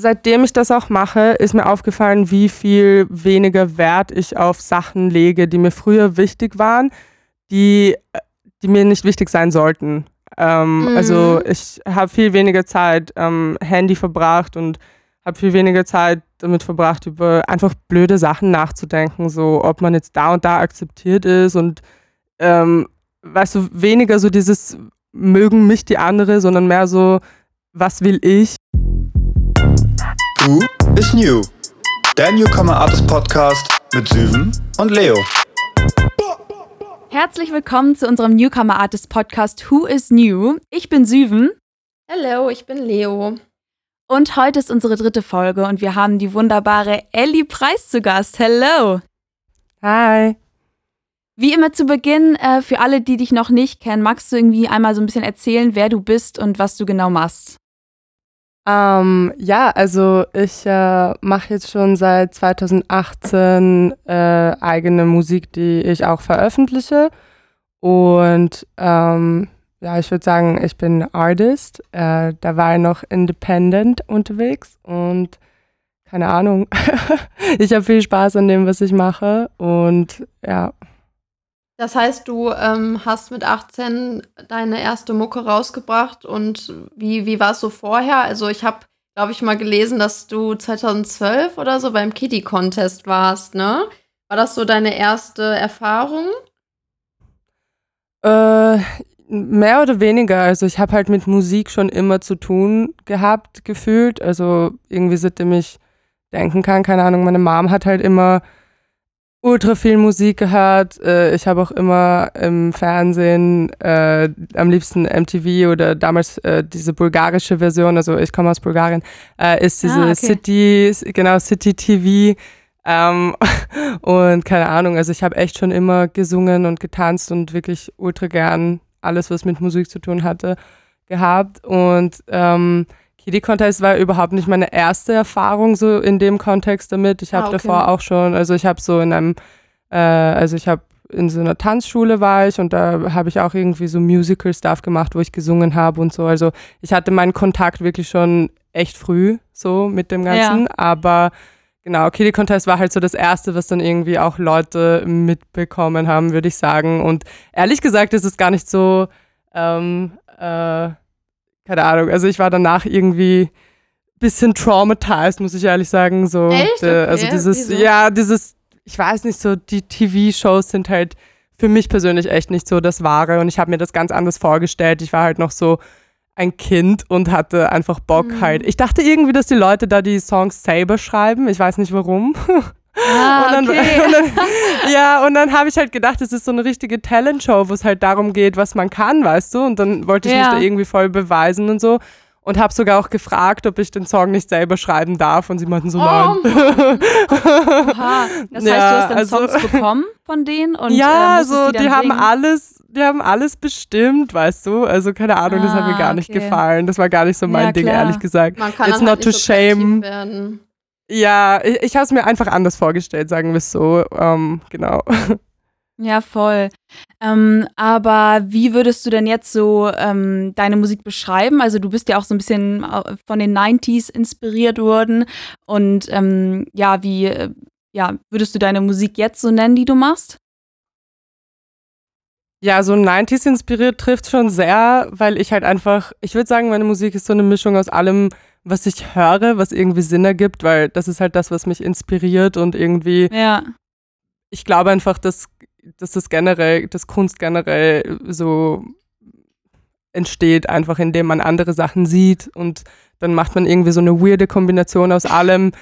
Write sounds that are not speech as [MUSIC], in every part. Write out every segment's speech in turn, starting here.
seitdem ich das auch mache, ist mir aufgefallen, wie viel weniger Wert ich auf Sachen lege, die mir früher wichtig waren, die, die mir nicht wichtig sein sollten. Ähm, mhm. Also ich habe viel weniger Zeit ähm, Handy verbracht und habe viel weniger Zeit damit verbracht, über einfach blöde Sachen nachzudenken, so ob man jetzt da und da akzeptiert ist und ähm, weißt du, weniger so dieses mögen mich die andere, sondern mehr so, was will ich? Who is New? Der Newcomer Artist Podcast mit Süven und Leo. Herzlich willkommen zu unserem Newcomer Artist Podcast Who is New? Ich bin Süven. Hallo, ich bin Leo. Und heute ist unsere dritte Folge und wir haben die wunderbare Ellie Preis zu Gast. Hello. Hi. Wie immer zu Beginn, äh, für alle, die dich noch nicht kennen, magst du irgendwie einmal so ein bisschen erzählen, wer du bist und was du genau machst? Ähm, ja, also ich äh, mache jetzt schon seit 2018 äh, eigene Musik, die ich auch veröffentliche. Und ähm, ja, ich würde sagen, ich bin Artist. Äh, da war ich noch independent unterwegs und keine Ahnung. [LAUGHS] ich habe viel Spaß an dem, was ich mache. Und ja. Das heißt, du ähm, hast mit 18 deine erste Mucke rausgebracht und wie, wie war es so vorher? Also ich habe, glaube ich, mal gelesen, dass du 2012 oder so beim Kitty Contest warst, ne? War das so deine erste Erfahrung? Äh, mehr oder weniger. Also ich habe halt mit Musik schon immer zu tun gehabt, gefühlt. Also irgendwie seitdem ich denken kann, keine Ahnung, meine Mom hat halt immer ultra viel Musik gehört. Äh, ich habe auch immer im Fernsehen äh, am liebsten MTV oder damals äh, diese bulgarische Version, also ich komme aus Bulgarien, äh, ist diese ah, okay. City, genau, City TV. Ähm, [LAUGHS] und keine Ahnung, also ich habe echt schon immer gesungen und getanzt und wirklich ultra gern alles, was mit Musik zu tun hatte, gehabt. Und ähm, Kiddie Contest war überhaupt nicht meine erste Erfahrung so in dem Kontext damit. Ich habe ah, okay. davor auch schon, also ich habe so in einem, äh, also ich habe in so einer Tanzschule war ich und da habe ich auch irgendwie so Musical-Stuff gemacht, wo ich gesungen habe und so. Also ich hatte meinen Kontakt wirklich schon echt früh so mit dem Ganzen. Ja. Aber genau, Kiddie Contest war halt so das Erste, was dann irgendwie auch Leute mitbekommen haben, würde ich sagen. Und ehrlich gesagt ist es gar nicht so, ähm, äh, keine Ahnung, also ich war danach irgendwie ein bisschen traumatized, muss ich ehrlich sagen. So, Echt? Okay. also dieses, Wieso? ja, dieses, ich weiß nicht, so die TV-Shows sind halt für mich persönlich echt nicht so das Wahre und ich habe mir das ganz anders vorgestellt. Ich war halt noch so ein Kind und hatte einfach Bock mhm. halt. Ich dachte irgendwie, dass die Leute da die Songs selber schreiben. Ich weiß nicht warum. [LAUGHS] Ah, und dann, okay. [LAUGHS] und dann, [LAUGHS] ja, und dann habe ich halt gedacht, es ist so eine richtige Talentshow, wo es halt darum geht, was man kann, weißt du? Und dann wollte ich ja. mich da irgendwie voll beweisen und so. Und habe sogar auch gefragt, ob ich den Song nicht selber schreiben darf. Und sie meinten so, oh, nein. [LAUGHS] Oha. Das heißt, ja, du hast dann also, Songs bekommen von denen? Und, ja, äh, so, die, die haben alles, die haben alles bestimmt, weißt du? Also keine Ahnung, ah, das hat mir gar nicht okay. gefallen. Das war gar nicht so mein ja, Ding, ehrlich gesagt. Man kann It's not halt to so shame. Werden. Ja, ich, ich habe es mir einfach anders vorgestellt, sagen wir es so. Ähm, genau. Ja, voll. Ähm, aber wie würdest du denn jetzt so ähm, deine Musik beschreiben? Also du bist ja auch so ein bisschen äh, von den 90s inspiriert worden. Und ähm, ja, wie äh, ja, würdest du deine Musik jetzt so nennen, die du machst? Ja, so 90s inspiriert trifft schon sehr, weil ich halt einfach, ich würde sagen, meine Musik ist so eine Mischung aus allem, was ich höre, was irgendwie Sinn ergibt, weil das ist halt das, was mich inspiriert und irgendwie. Ja. Ich glaube einfach, dass, dass das generell, dass Kunst generell so entsteht, einfach indem man andere Sachen sieht und dann macht man irgendwie so eine weirde Kombination aus allem.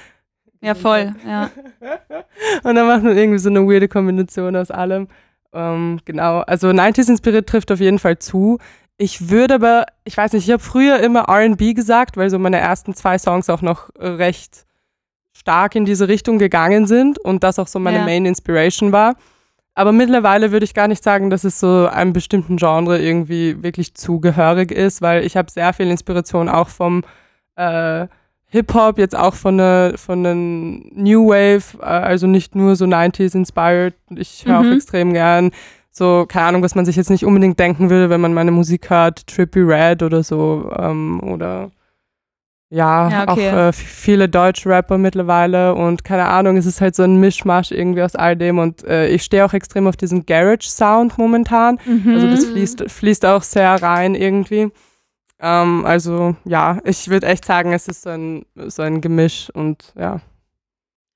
Ja, voll, ja. [LAUGHS] und dann macht man irgendwie so eine weirde Kombination aus allem. Ähm, genau, also 90s Inspirit trifft auf jeden Fall zu. Ich würde aber, ich weiß nicht, ich habe früher immer RB gesagt, weil so meine ersten zwei Songs auch noch recht stark in diese Richtung gegangen sind und das auch so meine ja. Main Inspiration war. Aber mittlerweile würde ich gar nicht sagen, dass es so einem bestimmten Genre irgendwie wirklich zugehörig ist, weil ich habe sehr viel Inspiration auch vom äh, Hip-Hop, jetzt auch von der, von der New Wave, äh, also nicht nur so 90s inspired. Ich höre mhm. auch extrem gern so, keine Ahnung, was man sich jetzt nicht unbedingt denken würde, wenn man meine Musik hört, Trippy Red oder so, ähm, oder ja, Ja, okay. auch äh, viele deutsche Rapper mittlerweile und keine Ahnung, es ist halt so ein Mischmasch irgendwie aus all dem und äh, ich stehe auch extrem auf diesen Garage-Sound momentan. Mhm. Also das fließt, fließt auch sehr rein irgendwie. Ähm, also ja, ich würde echt sagen, es ist so ein, so ein Gemisch und ja.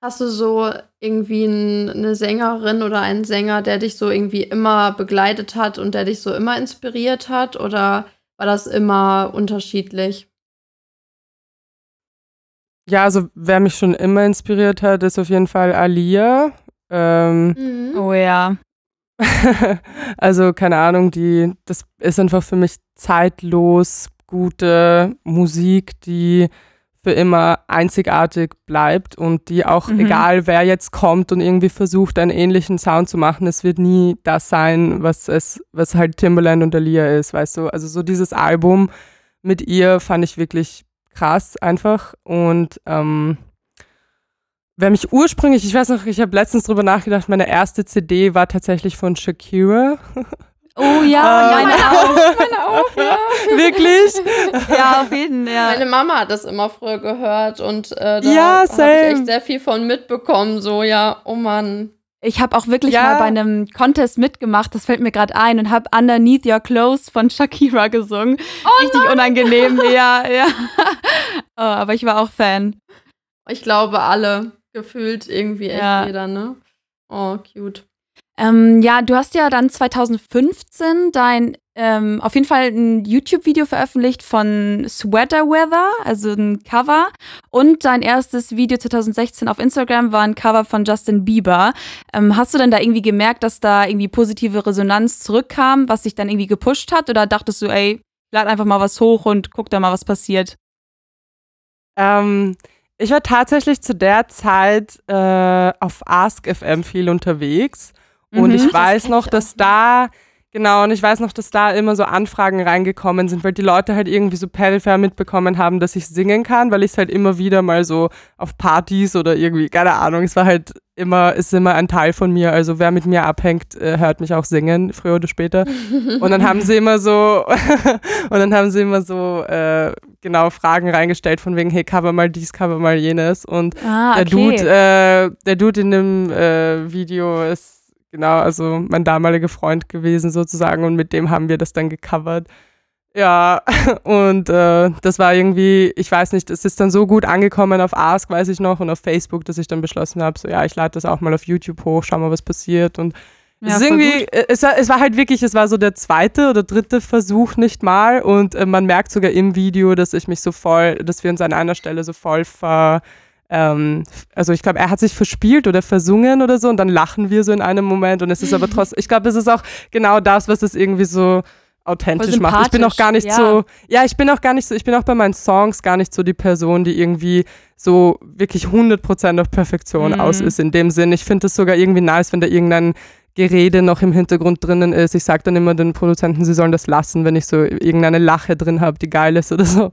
Hast du so irgendwie n- eine Sängerin oder einen Sänger, der dich so irgendwie immer begleitet hat und der dich so immer inspiriert hat? Oder war das immer unterschiedlich? Ja, also wer mich schon immer inspiriert hat, ist auf jeden Fall Alia. Ähm, Mhm. Oh ja. [LAUGHS] also keine Ahnung, die, das ist einfach für mich zeitlos gute Musik, die für immer einzigartig bleibt und die auch, Mhm. egal wer jetzt kommt und irgendwie versucht, einen ähnlichen Sound zu machen, es wird nie das sein, was es, was halt Timbaland und Alia ist, weißt du? Also so dieses Album mit ihr fand ich wirklich krass einfach und ähm, Wer mich ursprünglich, ich weiß noch, ich habe letztens drüber nachgedacht, meine erste CD war tatsächlich von Shakira. [LAUGHS] Oh ja, Ähm, meine auch. [LAUGHS] Meine auch, ja. [LAUGHS] Wirklich? Ja, auf jeden Fall. Meine Ja. Mama hat das immer früher gehört und äh, da Ja, habe ich echt sehr viel von mitbekommen. So, ja, oh Mann. Ich habe auch wirklich Ja. mal bei einem Contest mitgemacht, das fällt mir gerade ein, und habe Underneath Your Clothes von Shakira gesungen. Richtig unangenehm, [LAUGHS] ja, ja. oh, aber ich war auch Fan. Ich glaube, alle gefühlt irgendwie echt Ja. jeder, ne? Oh, cute. Ähm, ja, du hast ja dann 2015 dein ähm, auf jeden Fall ein YouTube-Video veröffentlicht von Sweater Weather, also ein Cover. Und dein erstes Video 2016 auf Instagram war ein Cover von Justin Bieber. Ähm, hast du denn da irgendwie gemerkt, dass da irgendwie positive Resonanz zurückkam, was sich dann irgendwie gepusht hat? Oder dachtest du, ey, lad einfach mal was hoch und guck da mal, was passiert? Ähm, ich war tatsächlich zu der Zeit äh, auf AskFM viel unterwegs und Mhm. ich Das weiß kenn noch, dass da genau und ich weiß noch, dass da immer so Anfragen reingekommen sind, weil die Leute halt irgendwie so peripher mitbekommen haben, dass ich singen kann, weil ich es halt immer wieder mal so auf Partys oder irgendwie keine Ahnung, es war halt immer ist immer ein Teil von mir, also wer mit mir abhängt, äh, hört mich auch singen früher oder später. Und dann haben sie immer so, [LAUGHS] und dann haben sie immer so, äh, genau, Fragen reingestellt von wegen, hey, cover mal dies, cover mal jenes. Und Ah, der Dude, äh, der Dude in dem äh, Video ist, genau, also mein damaliger Freund gewesen sozusagen und mit dem haben wir das dann gecovert. Ja, [LAUGHS] und äh, das war irgendwie, ich weiß nicht, es ist dann so gut angekommen auf Ask, weiß ich noch, und auf Facebook, dass ich dann beschlossen habe, so ja, ich lade das auch mal auf YouTube hoch, schau mal, was passiert. Und Ja, es irgendwie, äh, es war, es war halt wirklich, es war so der zweite oder dritte Versuch nicht mal. Und äh, man merkt sogar im Video, dass ich mich so voll, dass wir uns an einer Stelle so voll ver. Ähm, also ich glaube, er hat sich verspielt oder versungen oder so und dann lachen wir so in einem Moment und es ist aber trotzdem, ich glaube, das ist auch genau das, was es irgendwie so authentisch macht. Ich bin auch gar nicht sympathisch, so, ja, ich bin auch gar nicht so, ich bin auch bei meinen Songs gar nicht so die Person, die irgendwie so wirklich 100% auf Perfektion Mhm. aus ist in dem Sinn. Ich finde es sogar irgendwie nice, wenn da irgendein Gerede noch im Hintergrund drinnen ist. Ich sage dann immer den Produzenten, sie sollen das lassen, wenn ich so irgendeine Lache drin habe, die geil ist oder so.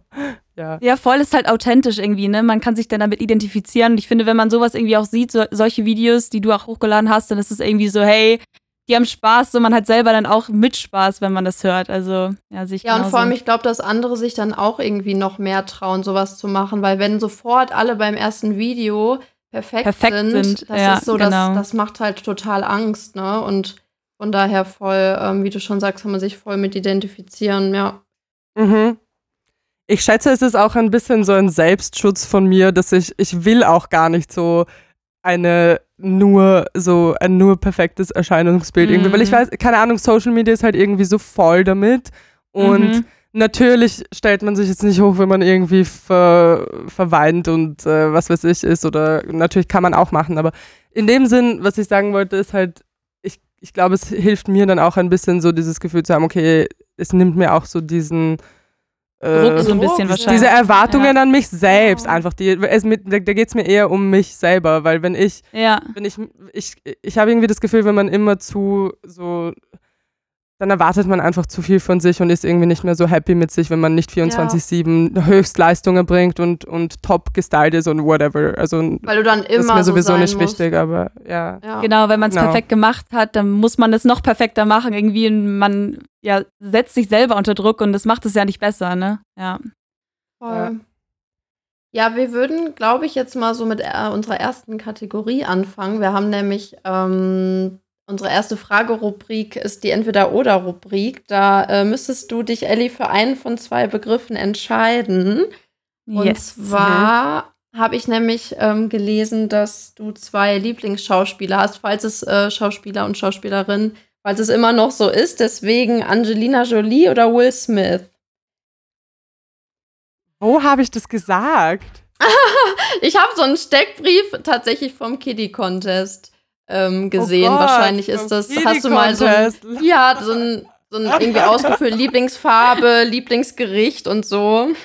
Ja. Ja, voll ist halt authentisch irgendwie, ne? Man kann sich dann damit identifizieren. Und ich finde, wenn man sowas irgendwie auch sieht, so, solche Videos, die du auch hochgeladen hast, dann ist es irgendwie so, hey, die haben Spaß, so man hat selber dann auch mit Spaß, wenn man das hört. Also, ja, sich Ja, und vor allem, ich glaube, dass andere sich dann auch irgendwie noch mehr trauen, sowas zu machen, weil wenn sofort alle beim ersten Video perfekt, Perfekt sind, sind, das ja, ist so, genau. das, das macht halt total Angst, ne? Und von daher voll, ähm, wie du schon sagst, kann man sich voll mit identifizieren, ja. Mhm. Ich schätze, es ist auch ein bisschen so ein Selbstschutz von mir, dass ich, ich will auch gar nicht so eine nur so ein nur perfektes Erscheinungsbild irgendwie, Mhm. weil ich weiß, keine Ahnung, Social Media ist halt irgendwie so voll damit und Mhm. natürlich stellt man sich jetzt nicht hoch, wenn man irgendwie ver, verweint und äh, was weiß ich ist oder natürlich kann man auch machen, aber in dem Sinn, was ich sagen wollte, ist halt, ich, ich glaube, es hilft mir dann auch ein bisschen so dieses Gefühl zu haben, okay, es nimmt mir auch so diesen Druck so ein bisschen Druck, wahrscheinlich. diese Erwartungen an mich selbst Ja. einfach. Die, es mit, da da geht es mir eher um mich selber, weil wenn ich, Ja. wenn ich, ich, ich habe irgendwie das Gefühl, wenn man immer zu so, dann erwartet man einfach zu viel von sich und ist irgendwie nicht mehr so happy mit sich, wenn man nicht 24-7 Höchstleistungen bringt und, und top gestylt ist und whatever. Also Weil du dann das ist immer mir so sowieso nicht musst. wichtig, aber ja. Ja. Genau, wenn man es Genau. perfekt gemacht hat, dann muss man es noch perfekter machen. Irgendwie man ja, setzt sich selber unter Druck und das macht es ja nicht besser, ne? Ja. Voll. Ja, wir würden, glaube ich, jetzt mal so mit äh, unserer ersten Kategorie anfangen. Wir haben nämlich ähm, unsere erste Fragerubrik ist die Entweder-Oder-Rubrik. Da äh, müsstest du dich, Ellie, für einen von zwei Begriffen entscheiden. Und Yes. zwar habe ich nämlich ähm, gelesen, dass du zwei Lieblingsschauspieler hast, falls es äh, Schauspieler und Schauspielerinnen, falls es immer noch so ist. Deswegen Angelina Jolie oder Will Smith. Wo habe ich das gesagt? [LAUGHS] Ich habe so einen Steckbrief tatsächlich vom Kiddie Contest ähm, gesehen. Oh Gott, Wahrscheinlich ist das. Hast du mal so ein, ja so ein, so ein irgendwie [LAUGHS] ausgefüllt Lieblingsfarbe, Lieblingsgericht und so. [LAUGHS]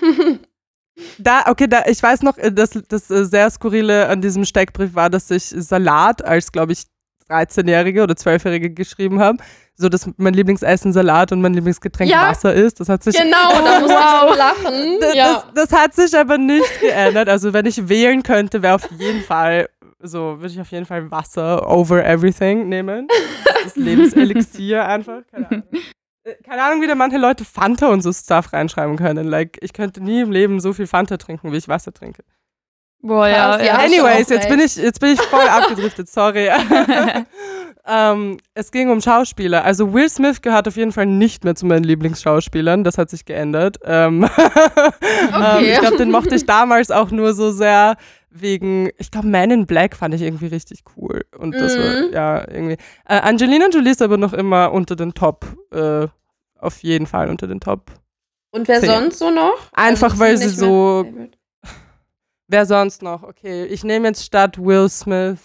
Da, okay, da, ich weiß noch, äh, das, das äh, sehr skurrile an diesem Steckbrief war, dass ich Salat als, glaube ich, 13-Jährige oder 12-Jährige geschrieben habe. So, dass mein Lieblingsessen Salat und mein Lieblingsgetränk Ja. Wasser ist. Das hat sich Genau, da [LAUGHS] musste ich so lachen. Das, ja. das, das hat sich aber nicht geändert. Also wenn ich wählen könnte, wäre auf jeden Fall, so würde ich auf jeden Fall Wasser over everything nehmen. Das ist Lebenselixier einfach. Keine Ahnung. Äh, Keine Ahnung, wie da manche Leute Fanta und so Stuff reinschreiben können. Like, ich könnte nie im Leben so viel Fanta trinken, wie ich Wasser trinke. Boah, ja. Ja. Anyways, jetzt bin, ich, jetzt bin ich voll abgedriftet, sorry. [LAUGHS] [LAUGHS] ähm, es ging um Schauspieler. Also Will Smith gehört auf jeden Fall nicht mehr zu meinen Lieblingsschauspielern. Das hat sich geändert. Ähm, [LAUGHS] ähm, ich glaube, den mochte ich damals auch nur so sehr wegen, ich glaube, Man in Black fand ich irgendwie richtig cool. Und das war, Mhm. ja, irgendwie. Äh, Angelina Jolie ist aber noch immer unter den Top, äh, auf jeden Fall unter den Top. Und wer Zehn. sonst so noch? Einfach, Also, weil sie so-. [LAUGHS] Wer sonst noch? Okay, ich nehme jetzt statt Will Smith.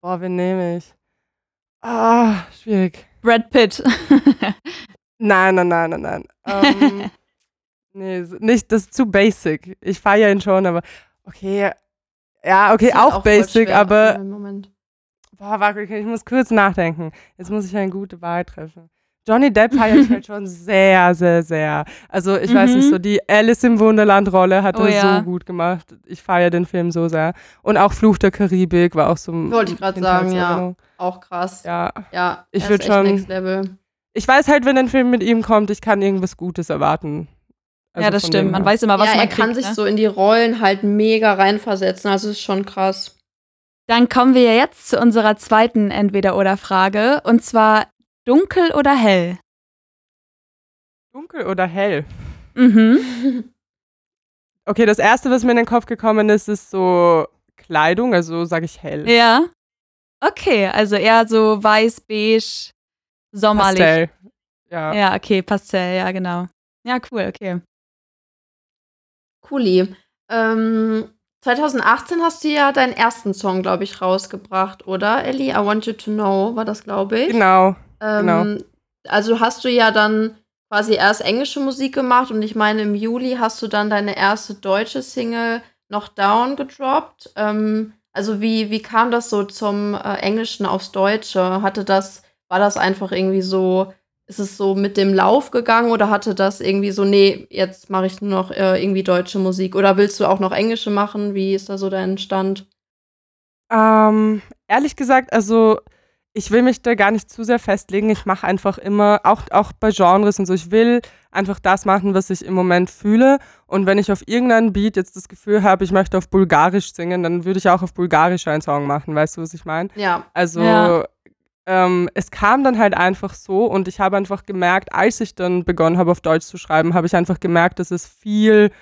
Boah, wen nehme ich? Ah, schwierig. Brad Pitt. [LAUGHS] Nein, nein, nein, nein, nein. Ähm, [LAUGHS] nee, nicht, das ist zu basic. Ich feiere ihn schon, aber okay. Ja, okay, halt auch, voll basic, aber Moment. boah, warte, ich muss kurz nachdenken. Jetzt muss ich eine gute Wahl treffen. Johnny Depp feiere ich halt schon [LAUGHS] sehr, sehr, sehr. Also ich weiß nicht, Mhm. so die Alice im Wunderland-Rolle hat Oh er ja. so gut gemacht. Ich feiere den Film so sehr. Und auch Fluch der Karibik war auch so ein Wollte ich grad sagen, ja. Auch krass. Ja, Ja, Ich ist würd echt schon- ich weiß halt, wenn ein Film mit ihm kommt, ich kann irgendwas Gutes erwarten. Also ja, das stimmt. dem Man weiß immer, was ja, man er kriegt. kann sich ne? so in die Rollen halt mega reinversetzen. Also ist schon krass. Dann kommen wir jetzt zu unserer zweiten Entweder-Oder-Frage. Und zwar dunkel oder hell? Dunkel oder hell? Mhm. [LAUGHS] Okay, das erste, was mir in den Kopf gekommen ist, ist so Kleidung, also sage ich hell. Ja. Okay, also eher so weiß, beige, sommerlich. Pastell. Ja. Ja, okay, Pastell, ja, genau. Ja, cool, okay. Cooli. Ähm, 2018 hast du ja deinen ersten Song, glaube ich, rausgebracht, oder? Ellie, I Want You to Know war das, glaube ich. Genau. Ähm, genau. Also hast du ja dann quasi erst englische Musik gemacht und ich meine, im Juli hast du dann deine erste deutsche Single noch Down gedroppt. Ähm, also wie, wie kam das so zum äh, Englischen aufs Deutsche? Hatte das, war das einfach irgendwie so, ist es so mit dem Lauf gegangen oder hatte das irgendwie so, nee, jetzt mache ich nur noch äh, irgendwie deutsche Musik? Oder willst du auch noch englische machen? Wie ist da so dein Stand? Ähm, ehrlich gesagt, also ich will mich da gar nicht zu sehr festlegen. Ich mache einfach immer, auch, auch bei Genres und so, ich will einfach das machen, was ich im Moment fühle. Und wenn ich auf irgendeinen Beat jetzt das Gefühl habe, ich möchte auf Bulgarisch singen, dann würde ich auch auf Bulgarisch einen Song machen. Weißt du, was ich meine? Ja. Also Ja. Ähm, es kam dann halt einfach so und ich habe einfach gemerkt, als ich dann begonnen habe, auf Deutsch zu schreiben, habe ich einfach gemerkt, dass es viel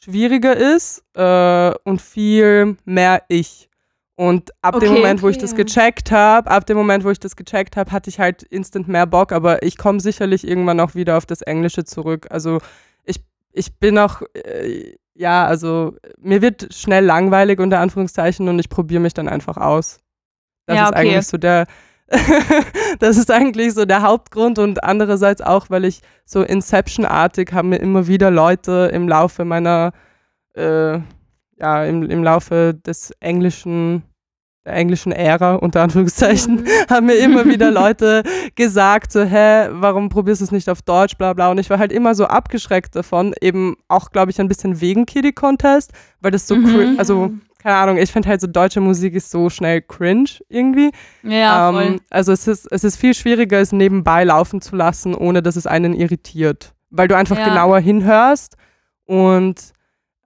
schwieriger ist äh, und viel mehr ich. Und ab dem Okay. Moment, wo ich das gecheckt habe, ab dem Moment, wo ich das gecheckt habe, hatte ich halt instant mehr Bock, aber ich komme sicherlich irgendwann auch wieder auf das Englische zurück. Also ich, ich bin auch, äh, ja, also mir wird schnell langweilig unter Anführungszeichen und ich probiere mich dann einfach aus. Das Ja, ist okay. eigentlich so der, [LAUGHS] das ist eigentlich so der Hauptgrund und andererseits auch, weil ich so Inception-artig haben mir immer wieder Leute im Laufe meiner, äh, ja, im, im Laufe des englischen, der englischen Ära, unter Anführungszeichen, Mhm. [LAUGHS] haben mir immer wieder [LAUGHS] Leute gesagt, so, hä, warum probierst du es nicht auf Deutsch, bla bla. Und ich war halt immer so abgeschreckt davon, eben auch, glaube ich, ein bisschen wegen Kiddie Contest, weil das so, Mhm. also, keine Ahnung, ich finde halt so deutsche Musik ist so schnell cringe irgendwie. Ja, voll. Ähm, also es ist, es ist viel schwieriger, es nebenbei laufen zu lassen, ohne dass es einen irritiert. Weil du einfach Ja. genauer hinhörst und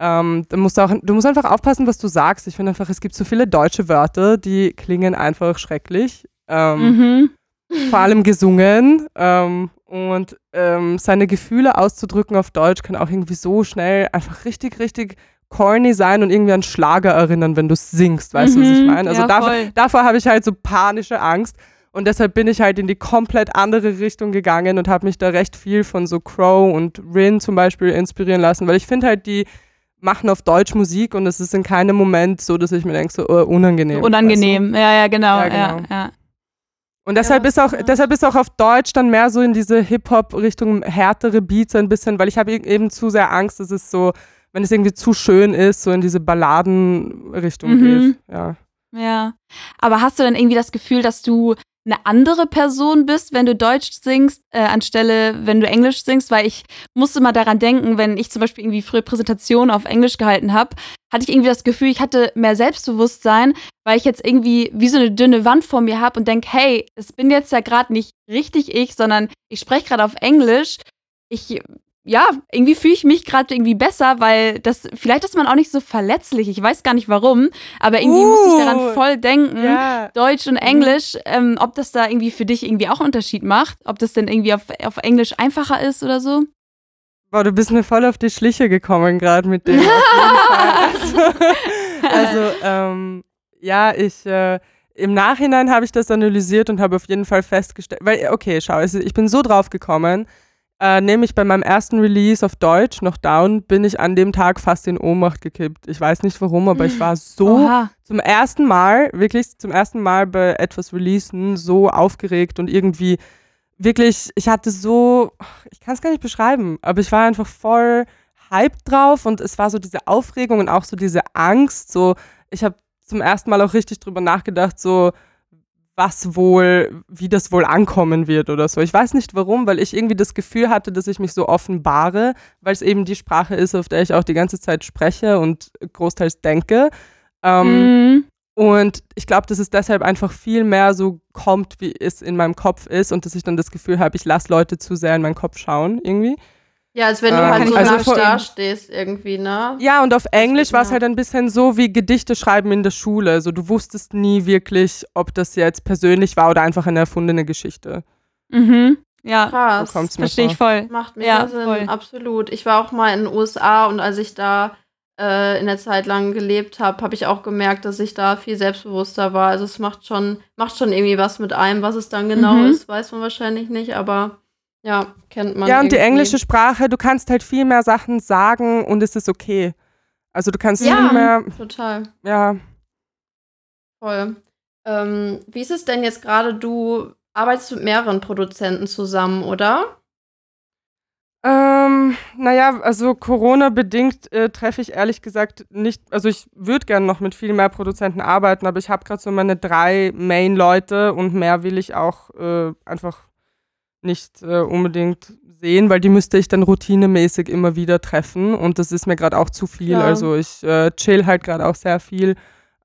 Ähm, da musst du, auch, du musst einfach aufpassen, was du sagst. Ich finde einfach, es gibt so viele deutsche Wörter, die klingen einfach schrecklich. Ähm, Mhm. Vor allem gesungen. Ähm, und ähm, seine Gefühle auszudrücken auf Deutsch kann auch irgendwie so schnell einfach richtig, richtig corny sein und irgendwie an Schlager erinnern, wenn du singst. Weißt du, was ich Mhm. meine? Also Ja, davor, davor habe ich halt so panische Angst. Und deshalb bin ich halt in die komplett andere Richtung gegangen und habe mich da recht viel von so Crow und Rin zum Beispiel inspirieren lassen, weil ich finde halt, die machen auf Deutsch Musik und es ist in keinem Moment so, dass ich mir denke, so oh, unangenehm. weißt du? Unangenehm. Ja, ja, genau. Ja, Ja, genau. ja. Und deshalb, Ja, ist auch, ja. deshalb ist auch auf Deutsch dann mehr so in diese Hip-Hop-Richtung härtere Beats ein bisschen, weil ich habe e- eben zu sehr Angst, dass es so, wenn es irgendwie zu schön ist, so in diese Balladen-Richtung Mhm. geht. Ja. Ja. Aber hast du dann irgendwie das Gefühl, dass du eine andere Person bist, wenn du Deutsch singst, äh, anstelle wenn du Englisch singst? Weil ich musste mal daran denken, wenn ich zum Beispiel irgendwie früher Präsentationen auf Englisch gehalten habe, hatte ich irgendwie das Gefühl, ich hatte mehr Selbstbewusstsein, weil ich jetzt irgendwie wie so eine dünne Wand vor mir habe und denke, hey, es bin jetzt ja gerade nicht richtig ich, sondern ich spreche gerade auf Englisch. Ich ja, irgendwie fühle ich mich gerade irgendwie besser, weil das, vielleicht ist man auch nicht so verletzlich. Ich weiß gar nicht warum, aber irgendwie muss ich daran Uh, voll denken. ja. Deutsch und Englisch, ähm, ob das da irgendwie für dich irgendwie auch einen Unterschied macht, ob das denn irgendwie auf, auf Englisch einfacher ist oder so. Boah, du bist mir voll auf die Schliche gekommen gerade mit dem. [LAUGHS] Also, also ähm, ja, ich äh, im Nachhinein habe ich das analysiert und habe auf jeden Fall festgestellt, weil, okay, schau, es- ich bin so drauf gekommen, äh, nämlich bei meinem ersten Release auf Deutsch, noch Down, bin ich an dem Tag fast in Ohnmacht gekippt. Ich weiß nicht warum, aber ich war so Oha. zum ersten Mal, wirklich zum ersten Mal bei etwas releasen, so aufgeregt und irgendwie wirklich, ich hatte so, ich kann es gar nicht beschreiben, aber ich war einfach voll hyped drauf und es war so diese Aufregung und auch so diese Angst, so, ich habe zum ersten Mal auch richtig drüber nachgedacht, so, was wohl, wie das wohl ankommen wird oder so. Ich weiß nicht warum, weil ich irgendwie das Gefühl hatte, dass ich mich so offenbare, weil es eben die Sprache ist, auf der ich auch die ganze Zeit spreche und großteils denke. Ähm, Mhm. und ich glaube, dass es deshalb einfach viel mehr so kommt, wie es in meinem Kopf ist und dass ich dann das Gefühl habe, ich lasse Leute zu sehr in meinen Kopf schauen irgendwie. Ja, als wenn du Äh, halt so also vor- da stehst irgendwie, ne? Ja, und auf Englisch war es ja. halt ein bisschen so wie Gedichte schreiben in der Schule. Also du wusstest nie wirklich, ob das jetzt persönlich war oder einfach eine erfundene Geschichte. Mhm. Ja, Krass. So verstehe ich voll. Macht mega Ja, Sinn, voll. absolut. Ich war auch mal in den USA und als ich da äh, in der Zeit lang gelebt habe, habe ich auch gemerkt, dass ich da viel selbstbewusster war. Also es macht schon, macht schon irgendwie was mit einem, was es dann genau Mhm. ist, weiß man wahrscheinlich nicht, aber ja, kennt man. ja, und die irgendwie. englische Sprache, du kannst halt viel mehr Sachen sagen und es ist okay. Also du kannst Ja. viel mehr, Total. ja, Voll. Ähm, wie ist es denn jetzt gerade? Du arbeitest mit mehreren Produzenten zusammen, oder? Ähm, naja, also Corona-bedingt äh, treffe ich ehrlich gesagt nicht, also ich würde gerne noch mit viel mehr Produzenten arbeiten, aber ich habe gerade so meine drei Main-Leute und mehr will ich auch äh, einfach nicht äh, unbedingt sehen, weil die müsste ich dann routinemäßig immer wieder treffen und das ist mir gerade auch zu viel. Klar. Also ich äh, chill halt gerade auch sehr viel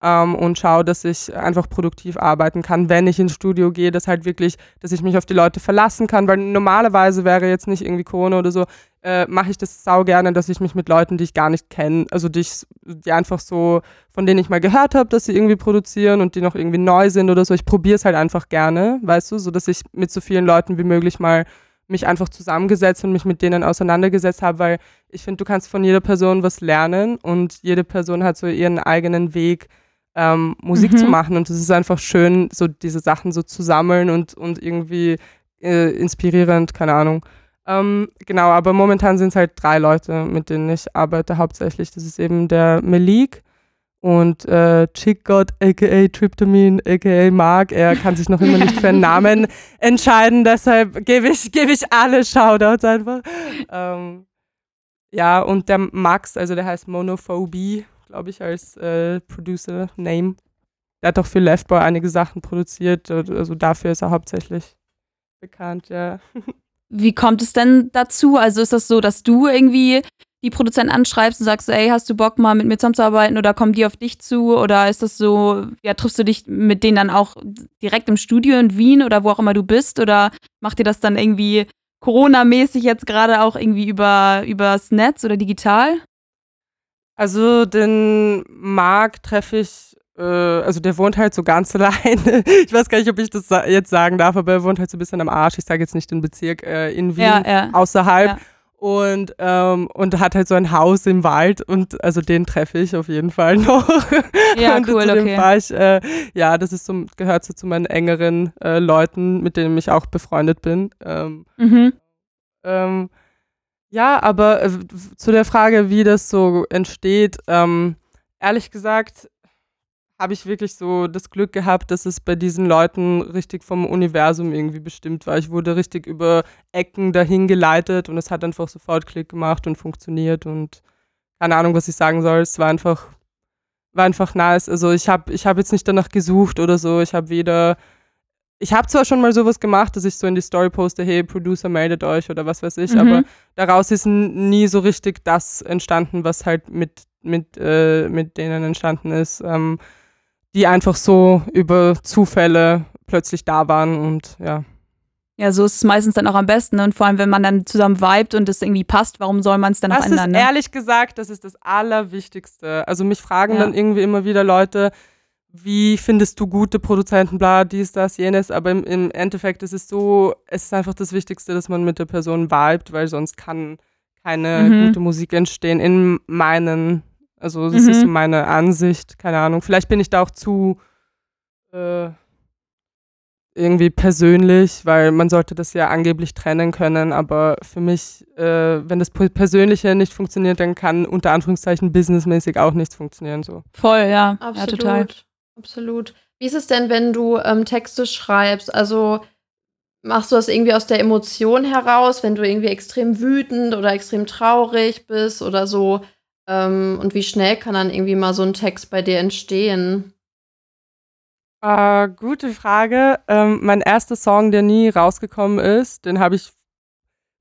ähm, und schaue, dass ich einfach produktiv arbeiten kann, wenn ich ins Studio gehe, dass halt wirklich, dass ich mich auf die Leute verlassen kann, weil normalerweise wäre jetzt nicht irgendwie Corona oder so, äh, mache ich das sau gerne, dass ich mich mit Leuten, die ich gar nicht kenne, also die, ich, die einfach so, von denen ich mal gehört habe, dass sie irgendwie produzieren und die noch irgendwie neu sind oder so, ich probiere es halt einfach gerne, weißt du, so dass ich mit so vielen Leuten wie möglich mal mich einfach zusammengesetzt und mich mit denen auseinandergesetzt habe, weil ich finde, du kannst von jeder Person was lernen und jede Person hat so ihren eigenen Weg, ähm, Musik Mhm. zu machen und es ist einfach schön, so diese Sachen so zu sammeln und, und irgendwie äh, inspirierend, keine Ahnung. Ähm, genau, aber momentan sind es halt drei Leute, mit denen ich arbeite hauptsächlich. Das ist eben der Melik und äh, Chick God, aka Tryptamin, aka Mark. Er kann sich noch immer nicht für einen [LAUGHS] Namen entscheiden, deshalb gebe ich, gebe ich alle Shoutouts einfach. Ähm, ja, und der Max, also der heißt Monophobie, glaube ich, als äh, Producer-Name. Der hat auch für Left Boy einige Sachen produziert, also dafür ist er hauptsächlich bekannt, ja. [LAUGHS] Wie kommt es denn dazu? Also ist das so, dass du irgendwie die Produzenten anschreibst und sagst, ey, hast du Bock mal mit mir zusammenzuarbeiten oder kommen die auf dich zu? Oder ist das so, ja, triffst du dich mit denen dann auch direkt im Studio in Wien oder wo auch immer du bist? Oder macht ihr das dann irgendwie Corona-mäßig jetzt gerade auch irgendwie über übers Netz oder digital? Also den Marc treffe ich, äh, also der wohnt halt so ganz [LAUGHS] alleine. Ich weiß gar nicht, ob ich das sa jetzt sagen darf, aber er wohnt halt so ein bisschen am Arsch. Ich sage jetzt nicht den Bezirk äh, in Wien, Ja, ja. außerhalb. Ja. Und, ähm, und hat halt so ein Haus im Wald und also den treffe ich auf jeden Fall [LAUGHS] noch. Ja, und cool, zu dem okay. ich, äh, ja, das ist so, gehört so zu meinen engeren äh, Leuten, mit denen ich auch befreundet bin. Ähm, Mhm. ähm, ja, aber äh, zu der Frage, wie das so entsteht, ähm, ehrlich gesagt, habe ich wirklich so das Glück gehabt, dass es bei diesen Leuten richtig vom Universum irgendwie bestimmt war. Ich wurde richtig über Ecken dahin geleitet und es hat einfach sofort Klick gemacht und funktioniert und keine Ahnung, was ich sagen soll. Es war einfach, war einfach nice. Also ich habe ich hab jetzt nicht danach gesucht oder so. Ich habe weder ich habe zwar schon mal sowas gemacht, dass ich so in die Story poste, hey, Producer meldet euch oder was weiß ich, Mhm. aber daraus ist nie so richtig das entstanden, was halt mit, mit, äh, mit denen entstanden ist, ähm, die einfach so über Zufälle plötzlich da waren und ja. Ja, so ist es meistens dann auch am besten. ne? Und vor allem, wenn man dann zusammen vibet und es irgendwie passt, warum soll man es dann noch Das ändern? ist Ne? ehrlich gesagt, das ist das Allerwichtigste. Also mich fragen Ja. dann irgendwie immer wieder Leute, wie findest du gute Produzenten, bla, dies, das, jenes, aber im, im Endeffekt ist es so, es ist einfach das Wichtigste, dass man mit der Person vibet, weil sonst kann keine Mhm. gute Musik entstehen in meinen, also das Mhm. ist so meine Ansicht, keine Ahnung. Vielleicht bin ich da auch zu äh, irgendwie persönlich, weil man sollte das ja angeblich trennen können, aber für mich, äh, wenn das Persönliche nicht funktioniert, dann kann unter Anführungszeichen businessmäßig auch nichts funktionieren. So. Voll, ja. Absolut. Ja, total. Absolut. Wie ist es denn, wenn du ähm, Texte schreibst? Also machst du das irgendwie aus der Emotion heraus, wenn du irgendwie extrem wütend oder extrem traurig bist oder so? Ähm, und wie schnell kann dann irgendwie mal so ein Text bei dir entstehen? Äh, gute Frage. Ähm, mein erster Song, der nie rausgekommen ist, den habe ich,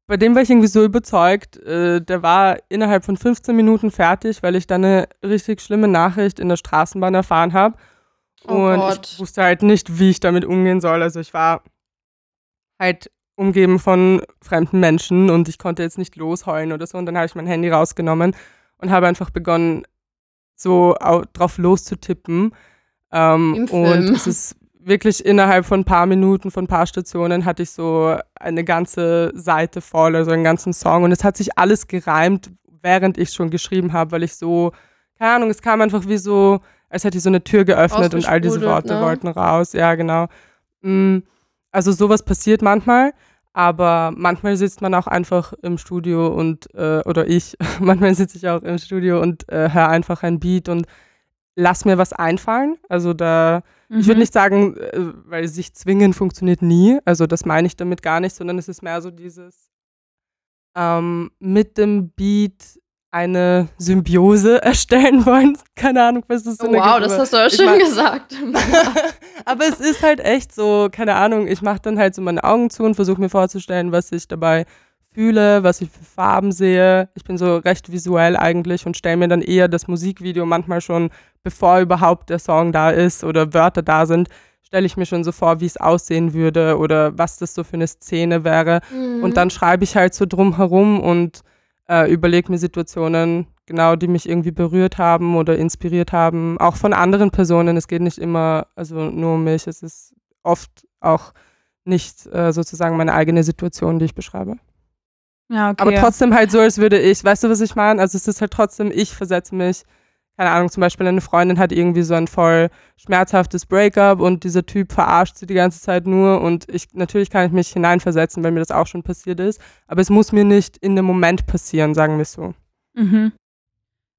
bei dem war ich irgendwie so überzeugt, äh, der war innerhalb von 15 Minuten fertig, weil ich dann eine richtig schlimme Nachricht in der Straßenbahn erfahren habe. Oh und Gott. ich wusste halt nicht, wie ich damit umgehen soll. Also ich war halt umgeben von fremden Menschen und ich konnte jetzt nicht losheulen oder so. Und dann habe ich mein Handy rausgenommen und habe einfach begonnen, so au- drauf loszutippen. Ähm, Im und Film. es ist wirklich innerhalb von ein paar Minuten, von ein paar Stationen hatte ich so eine ganze Seite voll, also einen ganzen Song. Und es hat sich alles gereimt, während ich schon geschrieben habe, weil ich so, keine Ahnung, es kam einfach wie so, als hätte ich so eine Tür geöffnet und all diese Worte ne? wollten raus. Ja, genau. Mm, Also sowas passiert manchmal, aber manchmal sitzt man auch einfach im Studio und, äh, oder ich, [LAUGHS] manchmal sitze ich auch im Studio und äh, höre einfach ein Beat und lass mir was einfallen. Also da, ich würde Mhm. nicht sagen, äh, weil sich zwingen funktioniert nie. Also das meine ich damit gar nicht, sondern es ist mehr so dieses ähm, mit dem Beat eine Symbiose [LAUGHS] erstellen wollen. Keine Ahnung, was das Oh, Sinn wow, ergibt, das hast du ja schön mein- gesagt. [LAUGHS] aber es ist halt echt so, keine Ahnung, ich mache dann halt so meine Augen zu und versuche mir vorzustellen, was ich dabei fühle, was ich für Farben sehe. Ich bin so recht visuell eigentlich und stelle mir dann eher das Musikvideo manchmal schon, bevor überhaupt der Song da ist oder Wörter da sind, stelle ich mir schon so vor, wie es aussehen würde oder was das so für eine Szene wäre. Mhm. Und dann schreibe ich halt so drum herum und äh, überlege mir Situationen, genau, die mich irgendwie berührt haben oder inspiriert haben. Auch von anderen Personen. Es geht nicht immer, also nur um mich. Es ist oft auch nicht äh, sozusagen meine eigene Situation, die ich beschreibe. Ja, okay. Aber trotzdem halt so, als würde ich, weißt du, was ich meine? Also es ist halt trotzdem, ich versetze mich, keine Ahnung, zum Beispiel eine Freundin hat irgendwie so ein voll schmerzhaftes Breakup und dieser Typ verarscht sie die ganze Zeit nur und ich, natürlich kann ich mich hineinversetzen, weil mir das auch schon passiert ist, aber es muss mir nicht in dem Moment passieren, sagen wir so. Mhm.